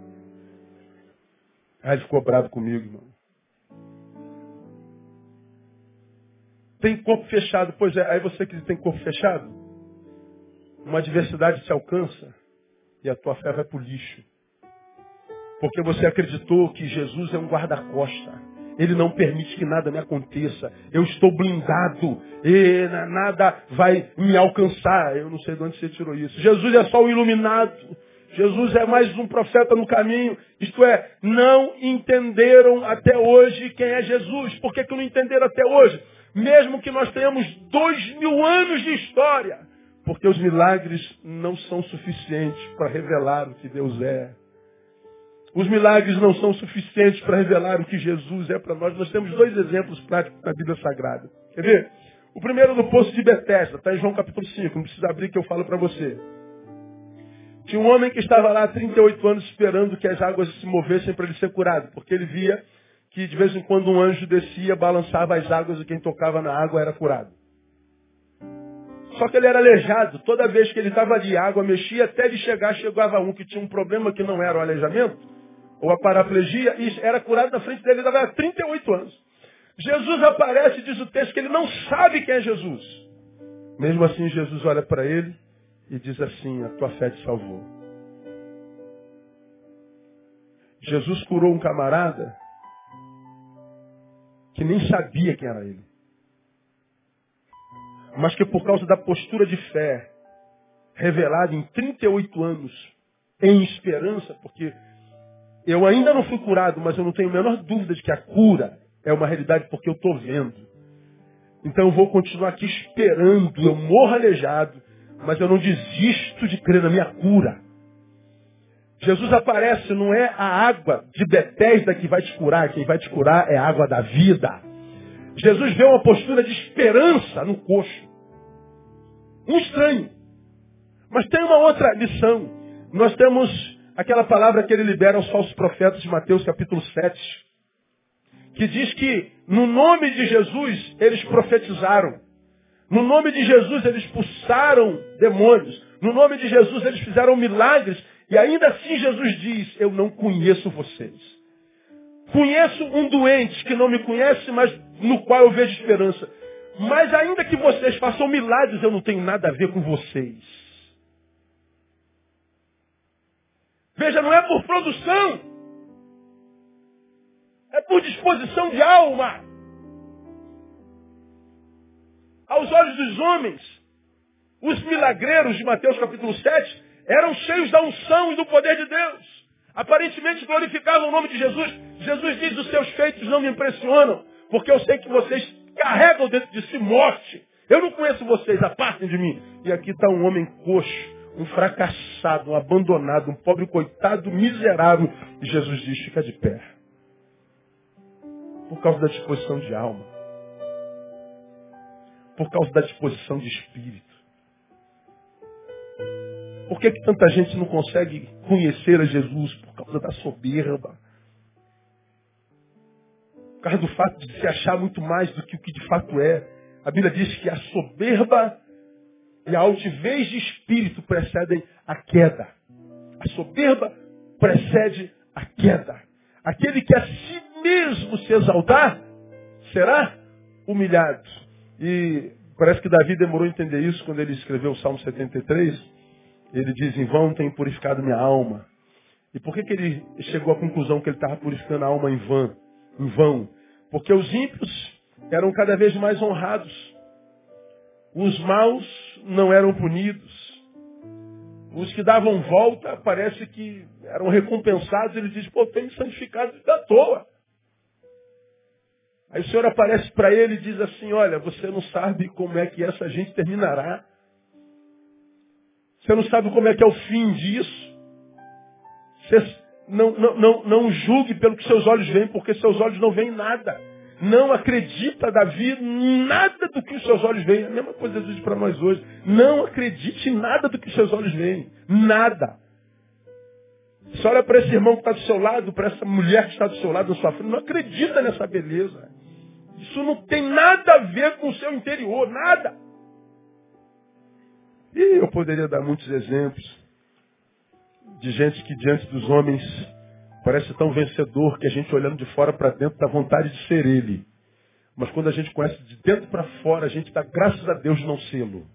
Aí ele ficou bravo comigo, irmão. Tem corpo fechado. Pois é, aí você que tem corpo fechado, uma adversidade te alcança e a tua fé vai para o lixo. Porque você acreditou que Jesus é um guarda-costa. Ele não permite que nada me aconteça. Eu estou blindado. E nada vai me alcançar. Eu não sei de onde você tirou isso. Jesus é só o iluminado. Jesus é mais um profeta no caminho. Isto é, não entenderam até hoje quem é Jesus. Por que, que não entenderam até hoje? Mesmo que nós tenhamos dois mil anos de história. Porque os milagres não são suficientes para revelar o que Deus é. Os milagres não são suficientes para revelar o que Jesus é para nós. Nós temos dois exemplos práticos na Bíblia Sagrada. Quer ver? O primeiro no poço de Betesda, está em João capítulo 5, não precisa abrir que eu falo para você. Tinha um homem que estava lá há 38 anos esperando que as águas se movessem para ele ser curado, porque ele via que de vez em quando um anjo descia, balançava as águas e quem tocava na água era curado. Só que ele era aleijado. Toda vez que ele estava ali, a água mexia, até ele chegar, chegava um que tinha um problema que não era o aleijamento, ou a paraplegia, e era curado na frente dele, ele estava há 38 anos. Jesus aparece diz o texto que ele não sabe quem é Jesus. Mesmo assim, Jesus olha para ele e diz assim, a tua fé te salvou. Jesus curou um camarada que nem sabia quem era ele. Mas que por causa da postura de fé, revelada em 38 anos, em esperança, porque eu ainda não fui curado, mas eu não tenho a menor dúvida de que a cura é uma realidade porque eu estou vendo. Então eu vou continuar aqui esperando, eu morro aleijado, mas eu não desisto de crer na minha cura. Jesus aparece, não é a água de Betesda que vai te curar, quem vai te curar é a água da vida. Jesus vê uma postura de esperança no coxo. Um estranho. Mas tem uma outra lição. Nós temos aquela palavra que ele libera aos falsos profetas de Mateus capítulo 7, que diz que no nome de Jesus eles profetizaram. No nome de Jesus eles expulsaram demônios. No nome de Jesus eles fizeram milagres e ainda assim Jesus diz: Eu não conheço vocês. Conheço um doente que não me conhece, mas no qual eu vejo esperança. Mas ainda que vocês façam milagres, eu não tenho nada a ver com vocês. Veja, não é por produção. É por disposição de alma. Aos olhos dos homens, os milagreiros de Mateus capítulo 7 eram cheios da unção e do poder de Deus. Aparentemente glorificavam o nome de Jesus. Jesus diz: os seus feitos não me impressionam, porque eu sei que vocês carregam dentro de si morte. Eu não conheço vocês, apartem de mim. E aqui está um homem coxo, um fracassado, um abandonado, um pobre coitado, miserável. E Jesus diz: fica de pé. Por causa da disposição de alma. Por causa da disposição de espírito. Por que, que tanta gente não consegue conhecer a Jesus? Por causa da soberba. Por causa do fato de se achar muito mais do que o que de fato é. A Bíblia diz que a soberba e a altivez de espírito precedem a queda. A soberba precede a queda. Aquele que a si mesmo se exaltar será humilhado. E parece que Davi demorou a entender isso quando ele escreveu o Salmo 73. Ele diz, em vão tenho purificado minha alma. E por que, que ele chegou à conclusão que ele estava purificando a alma em vão? Em vão? Porque os ímpios eram cada vez mais honrados. Os maus não eram punidos. Os que davam volta, parece que eram recompensados. Ele diz, pô, tem santificado da toa. Aí o Senhor aparece para ele e diz assim, olha, você não sabe como é que essa gente terminará. Você não sabe como é que é o fim disso. Você não, não, não, não julgue pelo que seus olhos veem, porque seus olhos não veem nada. Não acredita, Davi, nada do que os seus olhos veem. A mesma coisa Jesus para nós hoje. Não acredite em nada do que os seus olhos veem. Nada. Você olha para esse irmão que está do seu lado, para essa mulher que está do seu lado, na sua frente, não acredita nessa beleza. Isso não tem nada a ver com o seu interior, nada. E eu poderia dar muitos exemplos de gente que diante dos homens parece tão vencedor que a gente olhando de fora para dentro dá vontade de ser ele. Mas quando a gente conhece de dentro para fora, a gente dá graças a Deus de não sê-lo.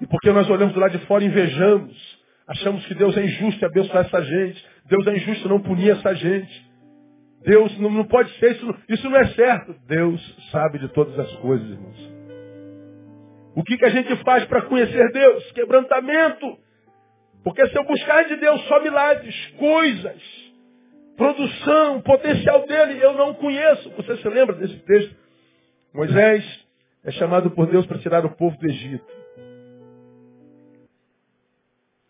E porque nós olhamos do lado de fora e invejamos, achamos que Deus é injusto em abençoar essa gente, Deus é injusto não punir essa gente. Deus não, não pode ser, isso isso não é certo. Deus sabe de todas as coisas, irmãos. O que, que a gente faz para conhecer Deus? Quebrantamento. Porque se eu buscar de Deus só milagres, coisas, produção, potencial dele, eu não conheço. Você se lembra desse texto? Moisés é chamado por Deus para tirar o povo do Egito.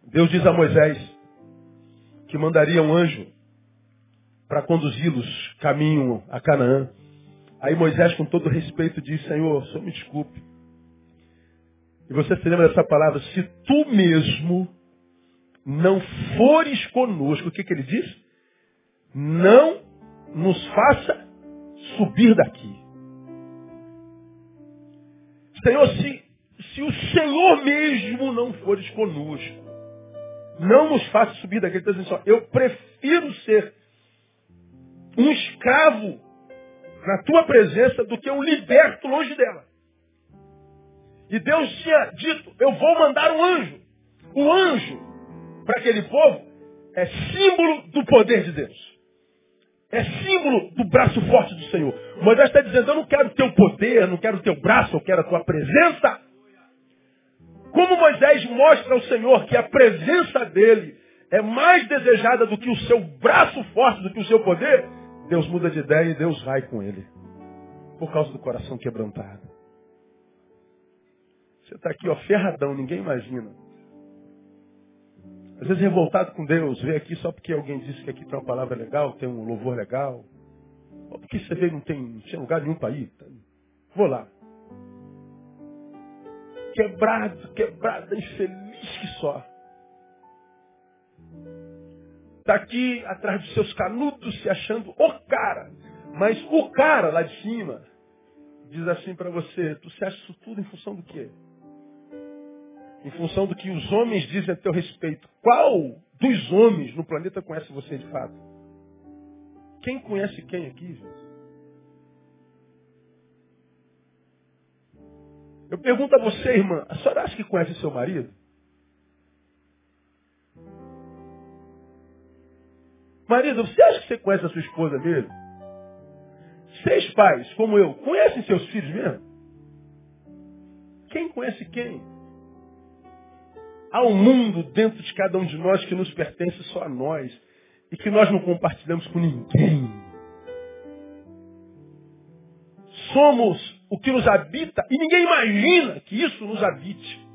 Deus diz a Moisés que mandaria um anjo para conduzi-los caminho a Canaã. Aí Moisés, com todo respeito, diz, Senhor, só me desculpe. E você se lembra dessa palavra, se tu mesmo não fores conosco, o que, que ele diz? Não nos faça subir daqui. Senhor, se, se o Senhor mesmo não fores conosco, não nos faça subir daqui. Ele está dizendo assim, eu prefiro ser um escravo na tua presença do que um liberto longe dela. E Deus tinha dito, eu vou mandar um anjo. O anjo, para aquele povo, é símbolo do poder de Deus. É símbolo do braço forte do Senhor. Moisés está dizendo, eu não quero teu poder, não quero teu braço, eu quero a tua presença. Como Moisés mostra ao Senhor que a presença dele é mais desejada do que o seu braço forte, do que o seu poder, Deus muda de ideia e Deus vai com ele. Por causa do coração quebrantado. Você está aqui, ó, ferradão, ninguém imagina. Às vezes revoltado com Deus, veio aqui só porque alguém disse que aqui tem uma palavra legal, tem um louvor legal. Ou porque você veio não tem, não lugar nenhum para ir. Vou lá. Quebrado, quebrado, infeliz que só. Está aqui atrás dos seus canudos se achando o cara. Mas o cara lá de cima diz assim para você, tu se acha isso tudo em função do quê? Em função do que os homens dizem a teu respeito. Qual dos homens no planeta conhece você de fato? Quem conhece quem aqui, gente? Eu pergunto a você, irmã, a senhora acha que conhece seu marido? Marido, você acha que você conhece a sua esposa mesmo? Seis pais, como eu, conhecem seus filhos mesmo? Quem conhece quem? Há um mundo dentro de cada um de nós que nos pertence só a nós e que nós não compartilhamos com ninguém. Somos o que nos habita e ninguém imagina que isso nos habite.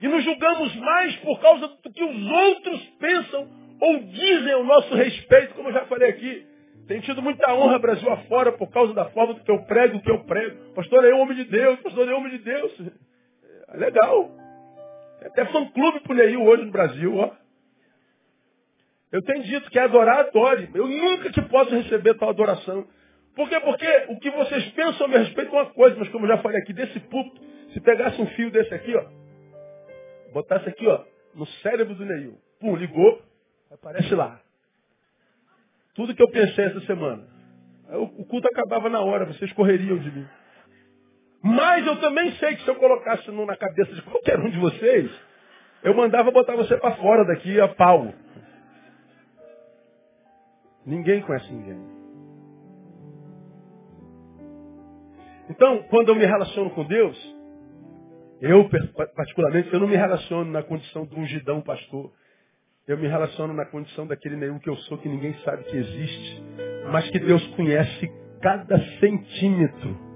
E nos julgamos mais por causa do que os outros pensam ou dizem ao nosso respeito, como eu já falei aqui. Tem tido muita honra Brasil afora por causa da forma do que eu prego, do que eu prego. Pastor é homem de Deus, pastor é homem de Deus. É legal. Tem até fã-clube pro Neil hoje no Brasil, ó. Eu tenho dito que é adorar, adore. Eu nunca te posso receber tal adoração. Por quê? Porque o que vocês pensam a meu respeito é uma coisa, mas como eu já falei aqui, desse púlpito, se pegasse um fio desse aqui, ó, botasse aqui, ó, no cérebro do Neil. Pum, ligou, aparece lá. Tudo que eu pensei essa semana. O culto acabava na hora, vocês correriam de mim. Mas eu também sei que se eu colocasse na cabeça de qualquer um de vocês, eu mandava botar você para fora daqui a pau. Ninguém conhece ninguém. Então, quando eu me relaciono com Deus, eu, particularmente, eu não me relaciono na condição de ungidão pastor. Eu me relaciono na condição daquele nenhum que eu sou, que ninguém sabe que existe, mas que Deus conhece cada centímetro.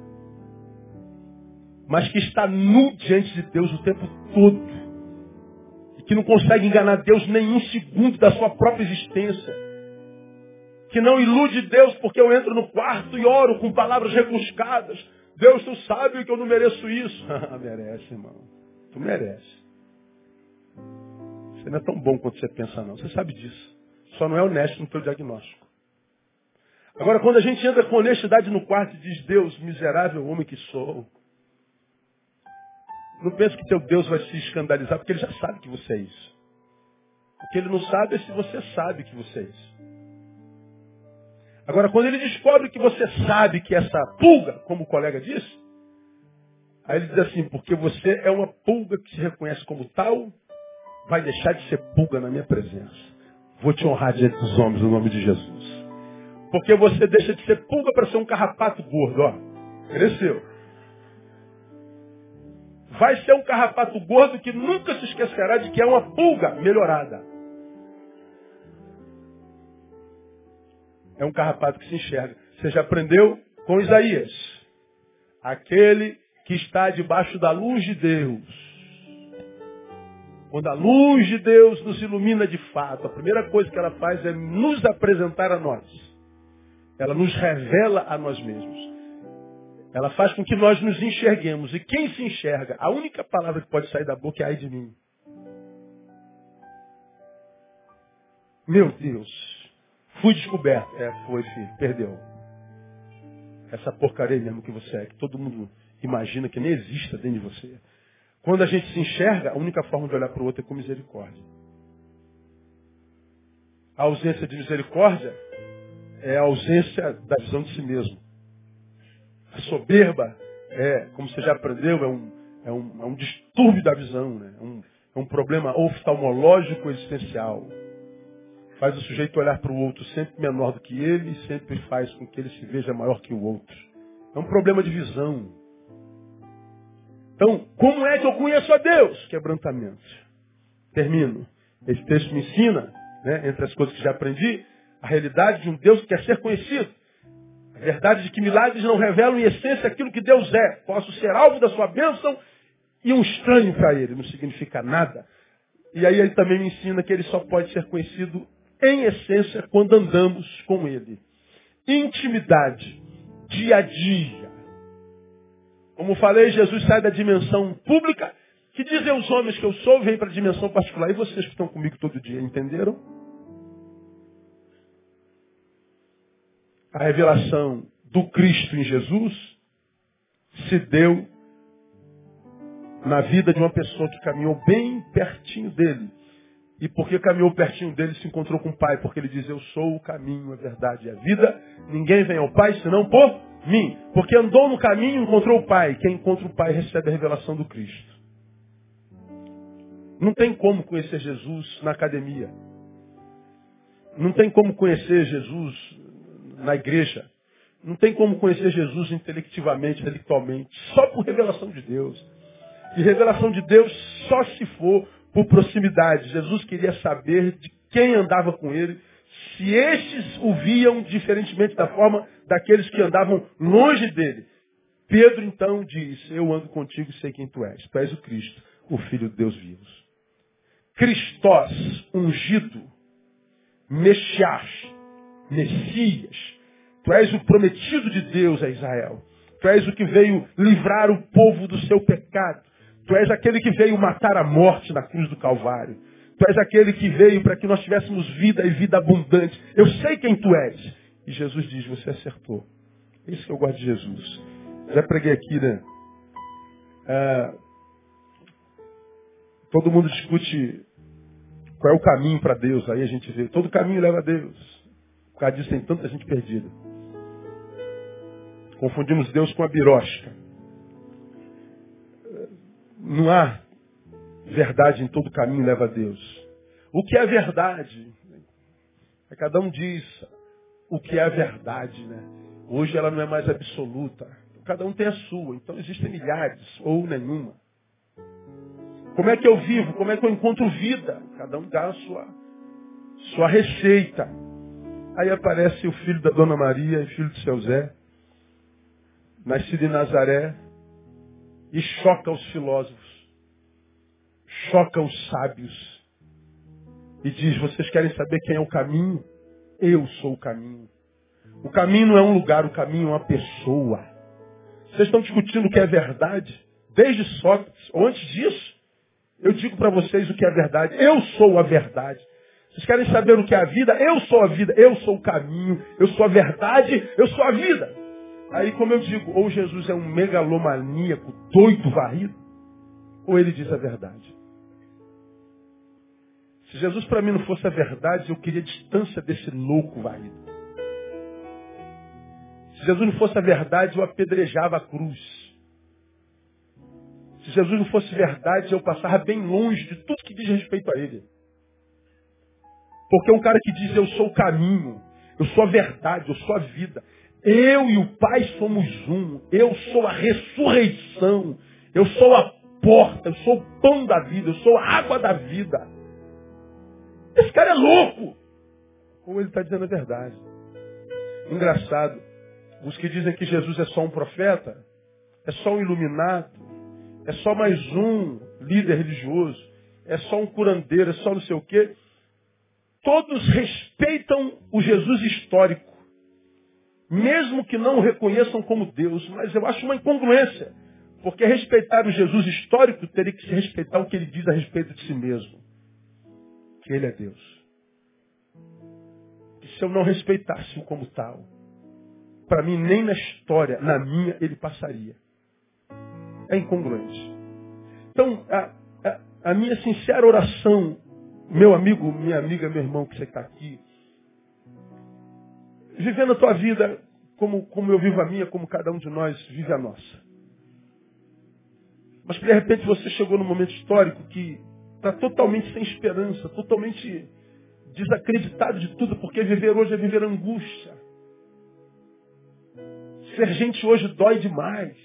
Mas que está nu diante de Deus o tempo todo. E que não consegue enganar Deus nem um segundo da sua própria existência. Que não ilude Deus porque eu entro no quarto e oro com palavras rebuscadas Deus, tu sabe que eu não mereço isso. merece, irmão. Tu merece. Você não é tão bom quanto você pensa, não. Você sabe disso. Só não é honesto no teu diagnóstico. Agora, quando a gente entra com honestidade no quarto e diz, Deus, miserável homem que sou, Não pense que teu Deus vai se escandalizar, porque ele já sabe que você é isso. O que ele não sabe é se você sabe que você é isso. Agora, quando ele descobre que você sabe que essa pulga, como o colega disse, aí ele diz assim, porque você é uma pulga que se reconhece como tal, vai deixar de ser pulga na minha presença. Vou te honrar diante dos homens no nome de Jesus. Porque você deixa de ser pulga para ser um carrapato gordo, ó. Cresceu. Vai ser um carrapato gordo que nunca se esquecerá de que é uma pulga melhorada. É um carrapato que se enxerga. Você já aprendeu com Isaías. Aquele que está debaixo da luz de Deus quando a luz de Deus nos ilumina de fato, a primeira coisa que ela faz é nos apresentar a nós. Ela nos revela a nós mesmos. Ela faz com que nós nos enxerguemos. E quem se enxerga, a única palavra que pode sair da boca é ai de mim. Meu Deus, fui descoberto. É, foi, filho, perdeu. Essa porcaria mesmo que você é, que todo mundo imagina que nem exista dentro de você. Quando a gente se enxerga, a única forma de olhar para o outro é com misericórdia. A ausência de misericórdia é a ausência da visão de si mesmo. A soberba é, como você já aprendeu, é um, é um, é um distúrbio da visão, né? é, um, é um problema oftalmológico existencial. Faz o sujeito olhar para o outro sempre menor do que ele e sempre faz com que ele se veja maior que o outro. É um problema de visão. Então, como é que eu conheço a Deus? Quebrantamento. Termino. Esse texto me ensina, né, entre as coisas que já aprendi, a realidade de um Deus que quer ser conhecido. A verdade de que milagres não revelam em essência aquilo que Deus é. Posso ser alvo da sua bênção e um estranho para ele. Não significa nada. E aí ele também me ensina que ele só pode ser conhecido em essência quando andamos com ele. Intimidade, dia a dia, como falei, Jesus sai da dimensão pública, que dizem os homens que eu sou, vem para a dimensão particular. E vocês que estão comigo todo dia, entenderam? A revelação do Cristo em Jesus se deu na vida de uma pessoa que caminhou bem pertinho dele. E porque caminhou pertinho dele, se encontrou com o Pai, porque ele diz, eu sou o caminho, a verdade e a vida. Ninguém vem ao Pai senão por mim. Porque andou no caminho e encontrou o Pai. Quem encontra o Pai recebe a revelação do Cristo. Não tem como conhecer Jesus na academia. Não tem como conhecer Jesus na igreja. Não tem como conhecer Jesus intelectivamente, intelectualmente. Só por revelação de Deus. E revelação de Deus só se for por proximidade. Jesus queria saber de quem andava com ele se estes o viam diferentemente da forma daqueles que andavam longe dele. Pedro então diz, eu ando contigo e sei quem tu és. Tu és o Cristo, o Filho de Deus vivo. Cristós, ungido, Mexias, Messias. Tu és o prometido de Deus a Israel. Tu és o que veio livrar o povo do seu pecado. Tu és aquele que veio matar a morte na cruz do Calvário. Tu és aquele que veio para que nós tivéssemos vida e vida abundante. Eu sei quem tu és. E Jesus diz, você acertou. É isso que eu gosto de Jesus. Já preguei aqui, né? Ah, todo mundo discute qual é o caminho para Deus. Aí a gente vê, todo caminho leva a Deus. Por causa disso tem tanta gente perdida. Confundimos Deus com a birosca. Não há verdade em todo caminho leva a Deus. O que é verdade? Cada um diz o que é a verdade, né? Hoje ela não é mais absoluta. Cada um tem a sua. Então existem milhares ou nenhuma. Como é que eu vivo? Como é que eu encontro vida? Cada um dá a sua, sua receita. Aí aparece o filho da Dona Maria e filho de seu Zé, nascido em Nazaré, e choca os filósofos choca os sábios e diz: Vocês querem saber quem é o caminho? Eu sou o caminho. O caminho não é um lugar, o caminho é uma pessoa. Vocês estão discutindo o que é verdade? Desde Sócrates, ou antes disso, eu digo para vocês o que é verdade. Eu sou a verdade. Vocês querem saber o que é a vida? Eu sou a vida, eu sou o caminho, eu sou a verdade, eu sou a vida. Aí, como eu digo, ou Jesus é um megalomaníaco, doido, varrido, ou ele diz a verdade. Se Jesus para mim não fosse a verdade, eu queria distância desse louco varrido. Se Jesus não fosse a verdade, eu apedrejava a cruz. Se Jesus não fosse verdade, eu passava bem longe de tudo que diz respeito a ele. Porque é um cara que diz, eu sou o caminho, eu sou a verdade, eu sou a vida. Eu e o Pai somos um. Eu sou a ressurreição. Eu sou a porta, eu sou o pão da vida, eu sou a água da vida. Esse cara é louco. Ou ele está dizendo a verdade. Engraçado. Os que dizem que Jesus é só um profeta, é só um iluminado, é só mais um líder religioso, é só um curandeiro, é só não sei o quê. Todos respeitam o Jesus histórico. Mesmo que não o reconheçam como Deus. Mas eu acho uma incongruência. Porque respeitar o Jesus histórico teria que se respeitar o que ele diz a respeito de si mesmo. Que ele é Deus. E se eu não respeitasse-o como tal, para mim, nem na história, na minha, ele passaria. É incongruente. Então, a, a, a minha sincera oração, meu amigo, minha amiga, meu irmão que você está aqui, vivendo a tua vida como, como eu vivo a minha, como cada um de nós vive a nossa. Mas de repente você chegou num momento histórico que está totalmente sem esperança, totalmente desacreditado de tudo, porque viver hoje é viver angústia. Ser gente hoje dói demais.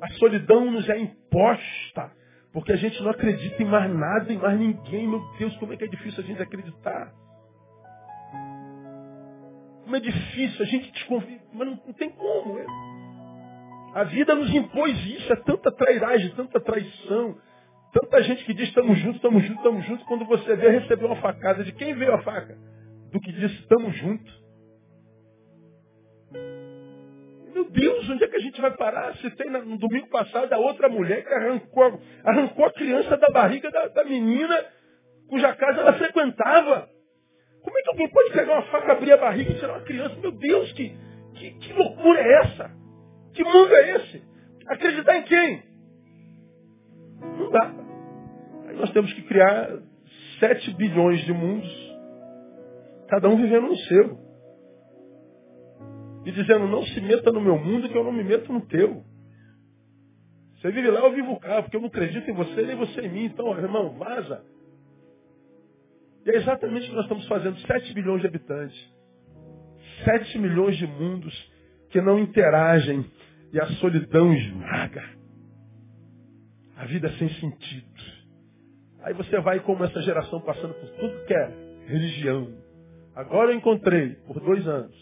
A solidão nos é imposta. Porque a gente não acredita em mais nada, em mais ninguém. Meu Deus, como é que é difícil a gente acreditar. Como é difícil, a gente desconfia. Mas não, não tem como. É. A vida nos impôs isso. É tanta trairagem, tanta traição. Tanta gente que diz estamos juntos, estamos juntos, estamos juntos. Quando você vê, recebeu uma facada. De quem veio a faca? Do que disse estamos juntos. Meu Deus, onde é que a gente vai parar? Se tem no domingo passado a outra mulher que arrancou, arrancou a criança da barriga da, da menina cuja casa ela frequentava. Como é que alguém pode pegar uma faca, abrir a barriga e tirar uma criança? Meu Deus, que, que, que loucura é essa? Que mundo é esse? Acreditar em quem? Não dá. Aí nós temos que criar 7 bilhões de mundos, cada um vivendo no seu e dizendo, não se meta no meu mundo que eu não me meto no teu. Você vive lá, eu vivo cá, porque eu não acredito em você, nem você em mim. Então, irmão, vaza. E é exatamente o que nós estamos fazendo. 7 bilhões de habitantes. 7 milhões de mundos que não interagem. E a solidão esmaga. A vida sem sentido. Aí você vai como essa geração passando por tudo que é religião. Agora eu encontrei, por dois anos,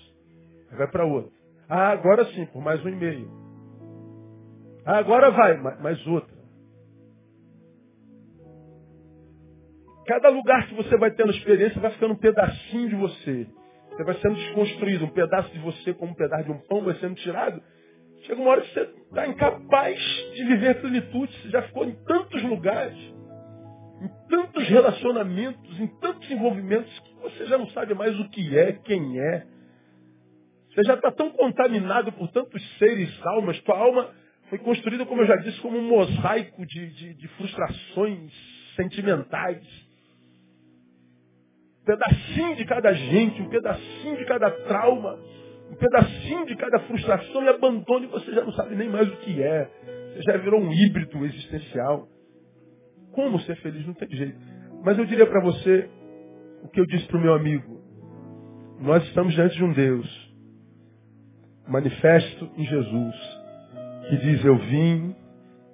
vai para outra. Ah, agora sim, por mais um e meio. Ah, agora vai, mais outra. Cada lugar que você vai tendo experiência vai ficando um pedacinho de você. Você vai sendo desconstruído. Um pedaço de você, como um pedaço de um pão, vai sendo tirado. Chega uma hora que você está incapaz de viver plenitude. Você já ficou em tantos lugares, em tantos relacionamentos, em tantos envolvimentos, que você já não sabe mais o que é, quem é. Você já está tão contaminado por tantos seres, almas. Tua alma foi construída, como eu já disse, como um mosaico de, de, de frustrações sentimentais. Um pedacinho de cada gente, um pedacinho de cada trauma, um pedacinho de cada frustração e abandono, e você já não sabe nem mais o que é. Você já virou um híbrido existencial. Como ser feliz? Não tem jeito. Mas eu diria para você o que eu disse para o meu amigo. Nós estamos diante de um Deus manifesto em Jesus, que diz, eu vim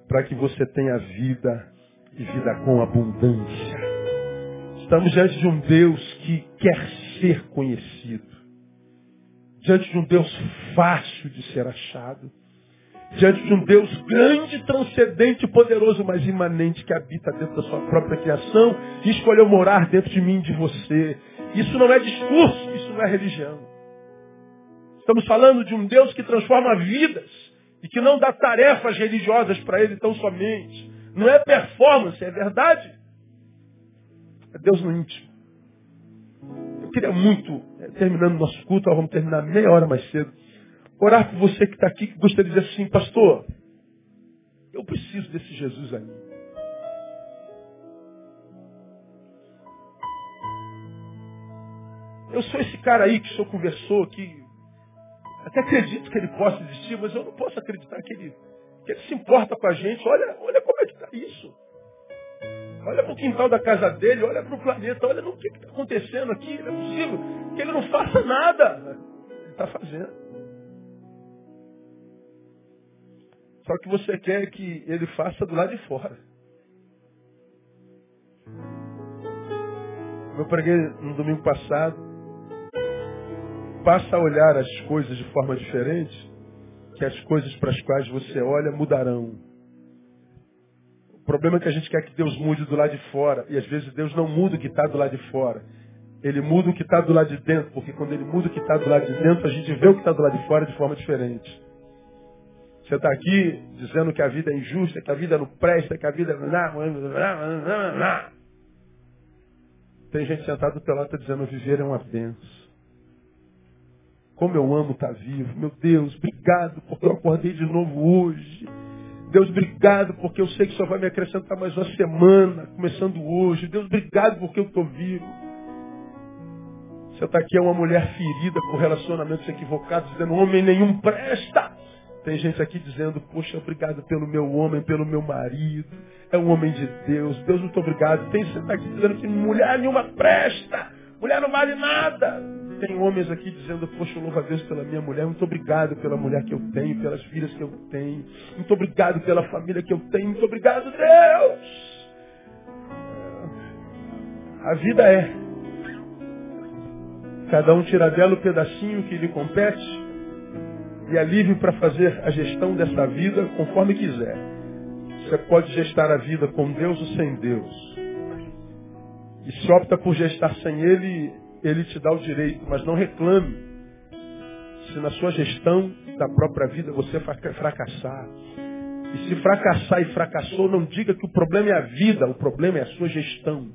para que você tenha vida e vida com abundância. Estamos diante de um Deus que quer ser conhecido. Diante de um Deus fácil de ser achado. Diante de um Deus grande, transcendente, poderoso, mas imanente, que habita dentro da sua própria criação e escolheu morar dentro de mim e de você. Isso não é discurso, isso não é religião. Estamos falando de um Deus que transforma vidas e que não dá tarefas religiosas para ele tão somente. Não é performance, é verdade. É Deus no íntimo. Eu queria muito, é, terminando nosso culto, vamos terminar meia hora mais cedo, orar por você que está aqui, que gostaria de dizer assim, pastor, Eu preciso desse Jesus aí. Eu sou esse cara aí que o senhor conversou, que até acredito que ele possa existir, mas eu não posso acreditar que ele, que ele se importa com a gente. Olha, olha como é que está isso. Olha para o quintal da casa dele, olha para o planeta, olha no que está acontecendo aqui. Não é possível que ele não faça nada. Ele está fazendo. Só que você quer que ele faça do lado de fora. Eu preguei no domingo passado passa a olhar as coisas de forma diferente, que as coisas para as quais você olha mudarão. Problema é que a gente quer que Deus mude do lado de fora, e às vezes Deus não muda o que está do lado de fora. Ele muda o que está do lado de dentro, porque quando ele muda o que está do lado de dentro, a gente vê o que está do lado de fora de forma diferente. Você está aqui dizendo que a vida é injusta, que a vida não presta, que a vida. Tem gente sentada lado tá dizendo viver é uma benção. Como eu amo estar vivo. Meu Deus, obrigado porque eu acordei de novo hoje. Deus, obrigado porque eu sei que só vai me acrescentar mais uma semana, começando hoje. Deus, obrigado porque eu estou vivo. Você está aqui é uma mulher ferida com relacionamentos equivocados, dizendo, homem nenhum presta. Tem gente aqui dizendo, poxa, obrigado pelo meu homem, pelo meu marido. É um homem de Deus. Deus, muito obrigado. Tem gente aqui dizendo que mulher nenhuma presta. Mulher não vale nada. Tem homens aqui dizendo, poxa, louvo a Deus pela minha mulher, muito obrigado pela mulher que eu tenho, pelas filhas que eu tenho, muito obrigado pela família que eu tenho, muito obrigado, Deus! A vida é. Cada um tira dela o pedacinho que lhe compete e é livre para fazer a gestão dessa vida conforme quiser. Você pode gestar a vida com Deus ou sem Deus. E se opta por gestar sem Ele, ele te dá o direito, mas não reclame se na sua gestão da própria vida você fracassar. E se fracassar e fracassou, não diga que o problema é a vida, o problema é a sua gestão.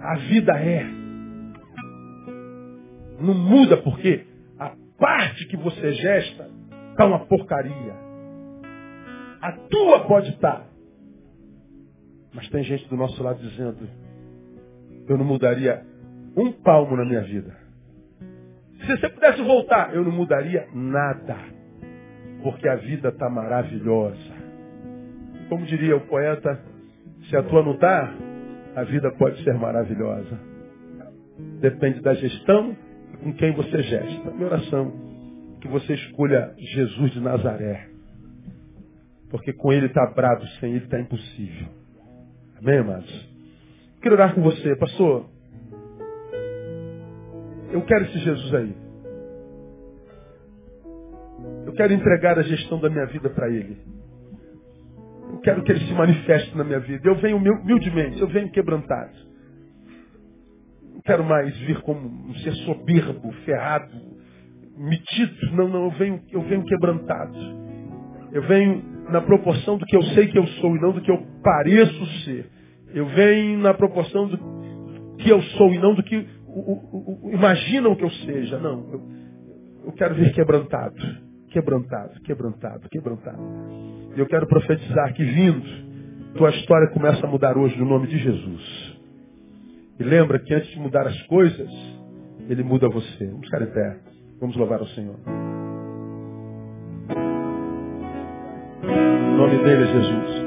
A vida é. Não muda porque a parte que você gesta está uma porcaria. A tua pode estar. Mas tem gente do nosso lado dizendo, eu não mudaria um palmo na minha vida. Se você pudesse voltar, eu não mudaria nada. Porque a vida está maravilhosa. Como diria o poeta, se a tua não está, a vida pode ser maravilhosa. Depende da gestão com quem você gesta. Minha oração, que você escolha Jesus de Nazaré. Porque com ele está bravo, sem ele está impossível. Amém, amados? Quero orar com você, pastor. Eu quero esse Jesus aí. Eu quero entregar a gestão da minha vida para Ele. Eu quero que Ele se manifeste na minha vida. Eu venho humildemente, eu venho quebrantado. Não quero mais vir como um ser soberbo, ferrado, metido. Não, não, eu venho, eu venho quebrantado. Eu venho na proporção do que eu sei que eu sou e não do que eu pareço ser. Eu venho na proporção do que eu sou e não do que o, o, o, imaginam que eu seja. Não, eu, eu quero vir quebrantado, quebrantado, quebrantado, quebrantado. E eu quero profetizar que vindo, tua história começa a mudar hoje no nome de Jesus. E lembra que antes de mudar as coisas, Ele muda você. Vamos ficar em pé. Vamos louvar o Senhor. O nome dele é Jesus.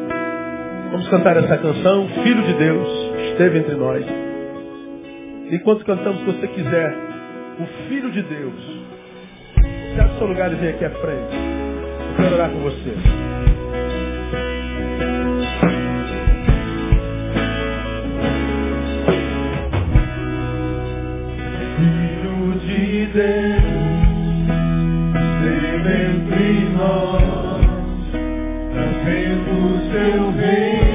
Vamos cantar essa canção, Filho de Deus, esteve entre nós. Enquanto cantamos, se você quiser, o Filho de Deus, sai do seu lugar e vem aqui à frente. Eu quero orar com você. Filho de Deus, esteve entre nós, trazendo seu reino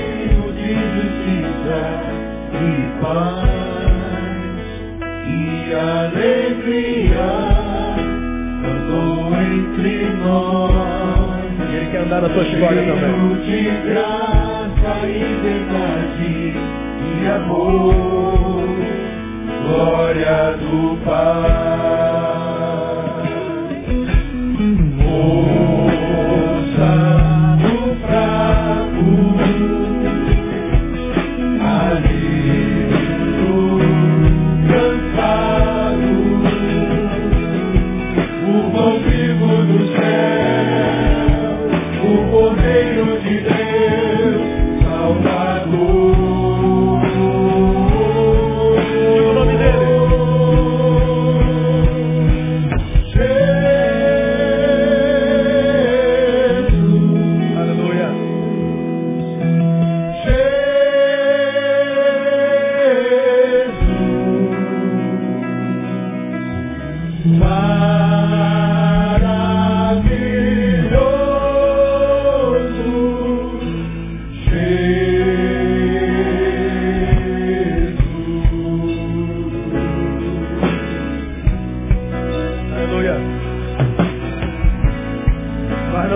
andar na tua história também. de graça e verdade e amor, glória do Pai.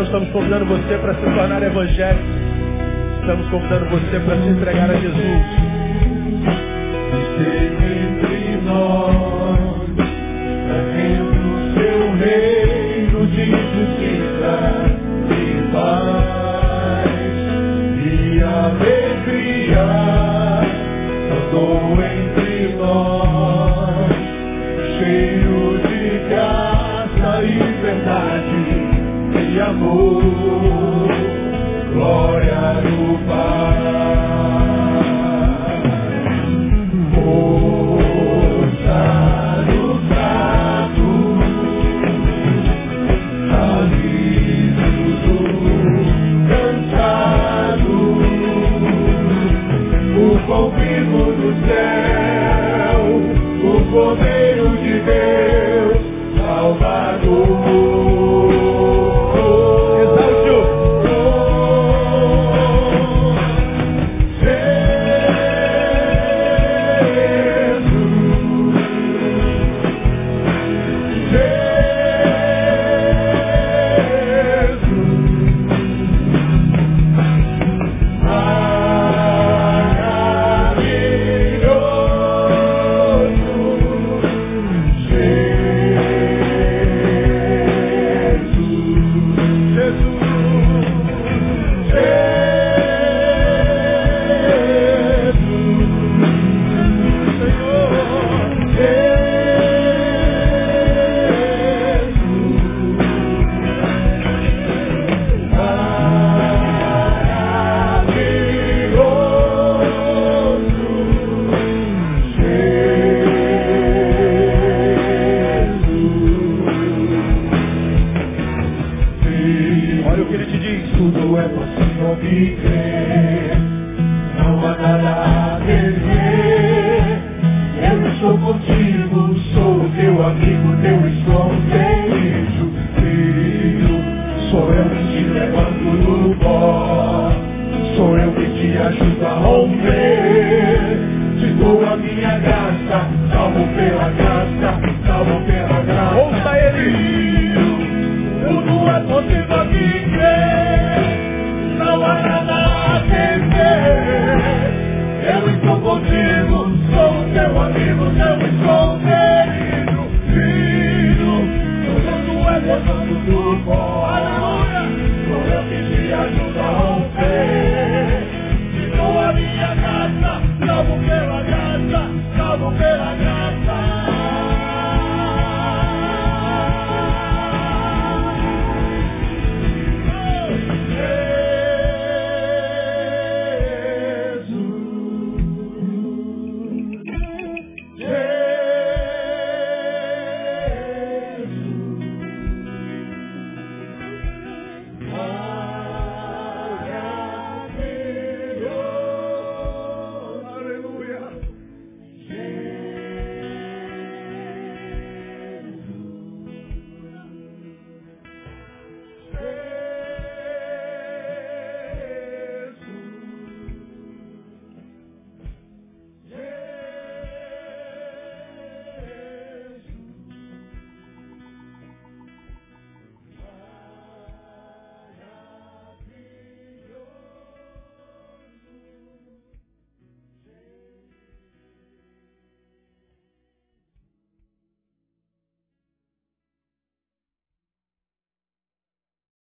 estamos convidando você para se tornar evangélico. Estamos convidando você para se entregar a Jesus. amor. puedo sino mi fe.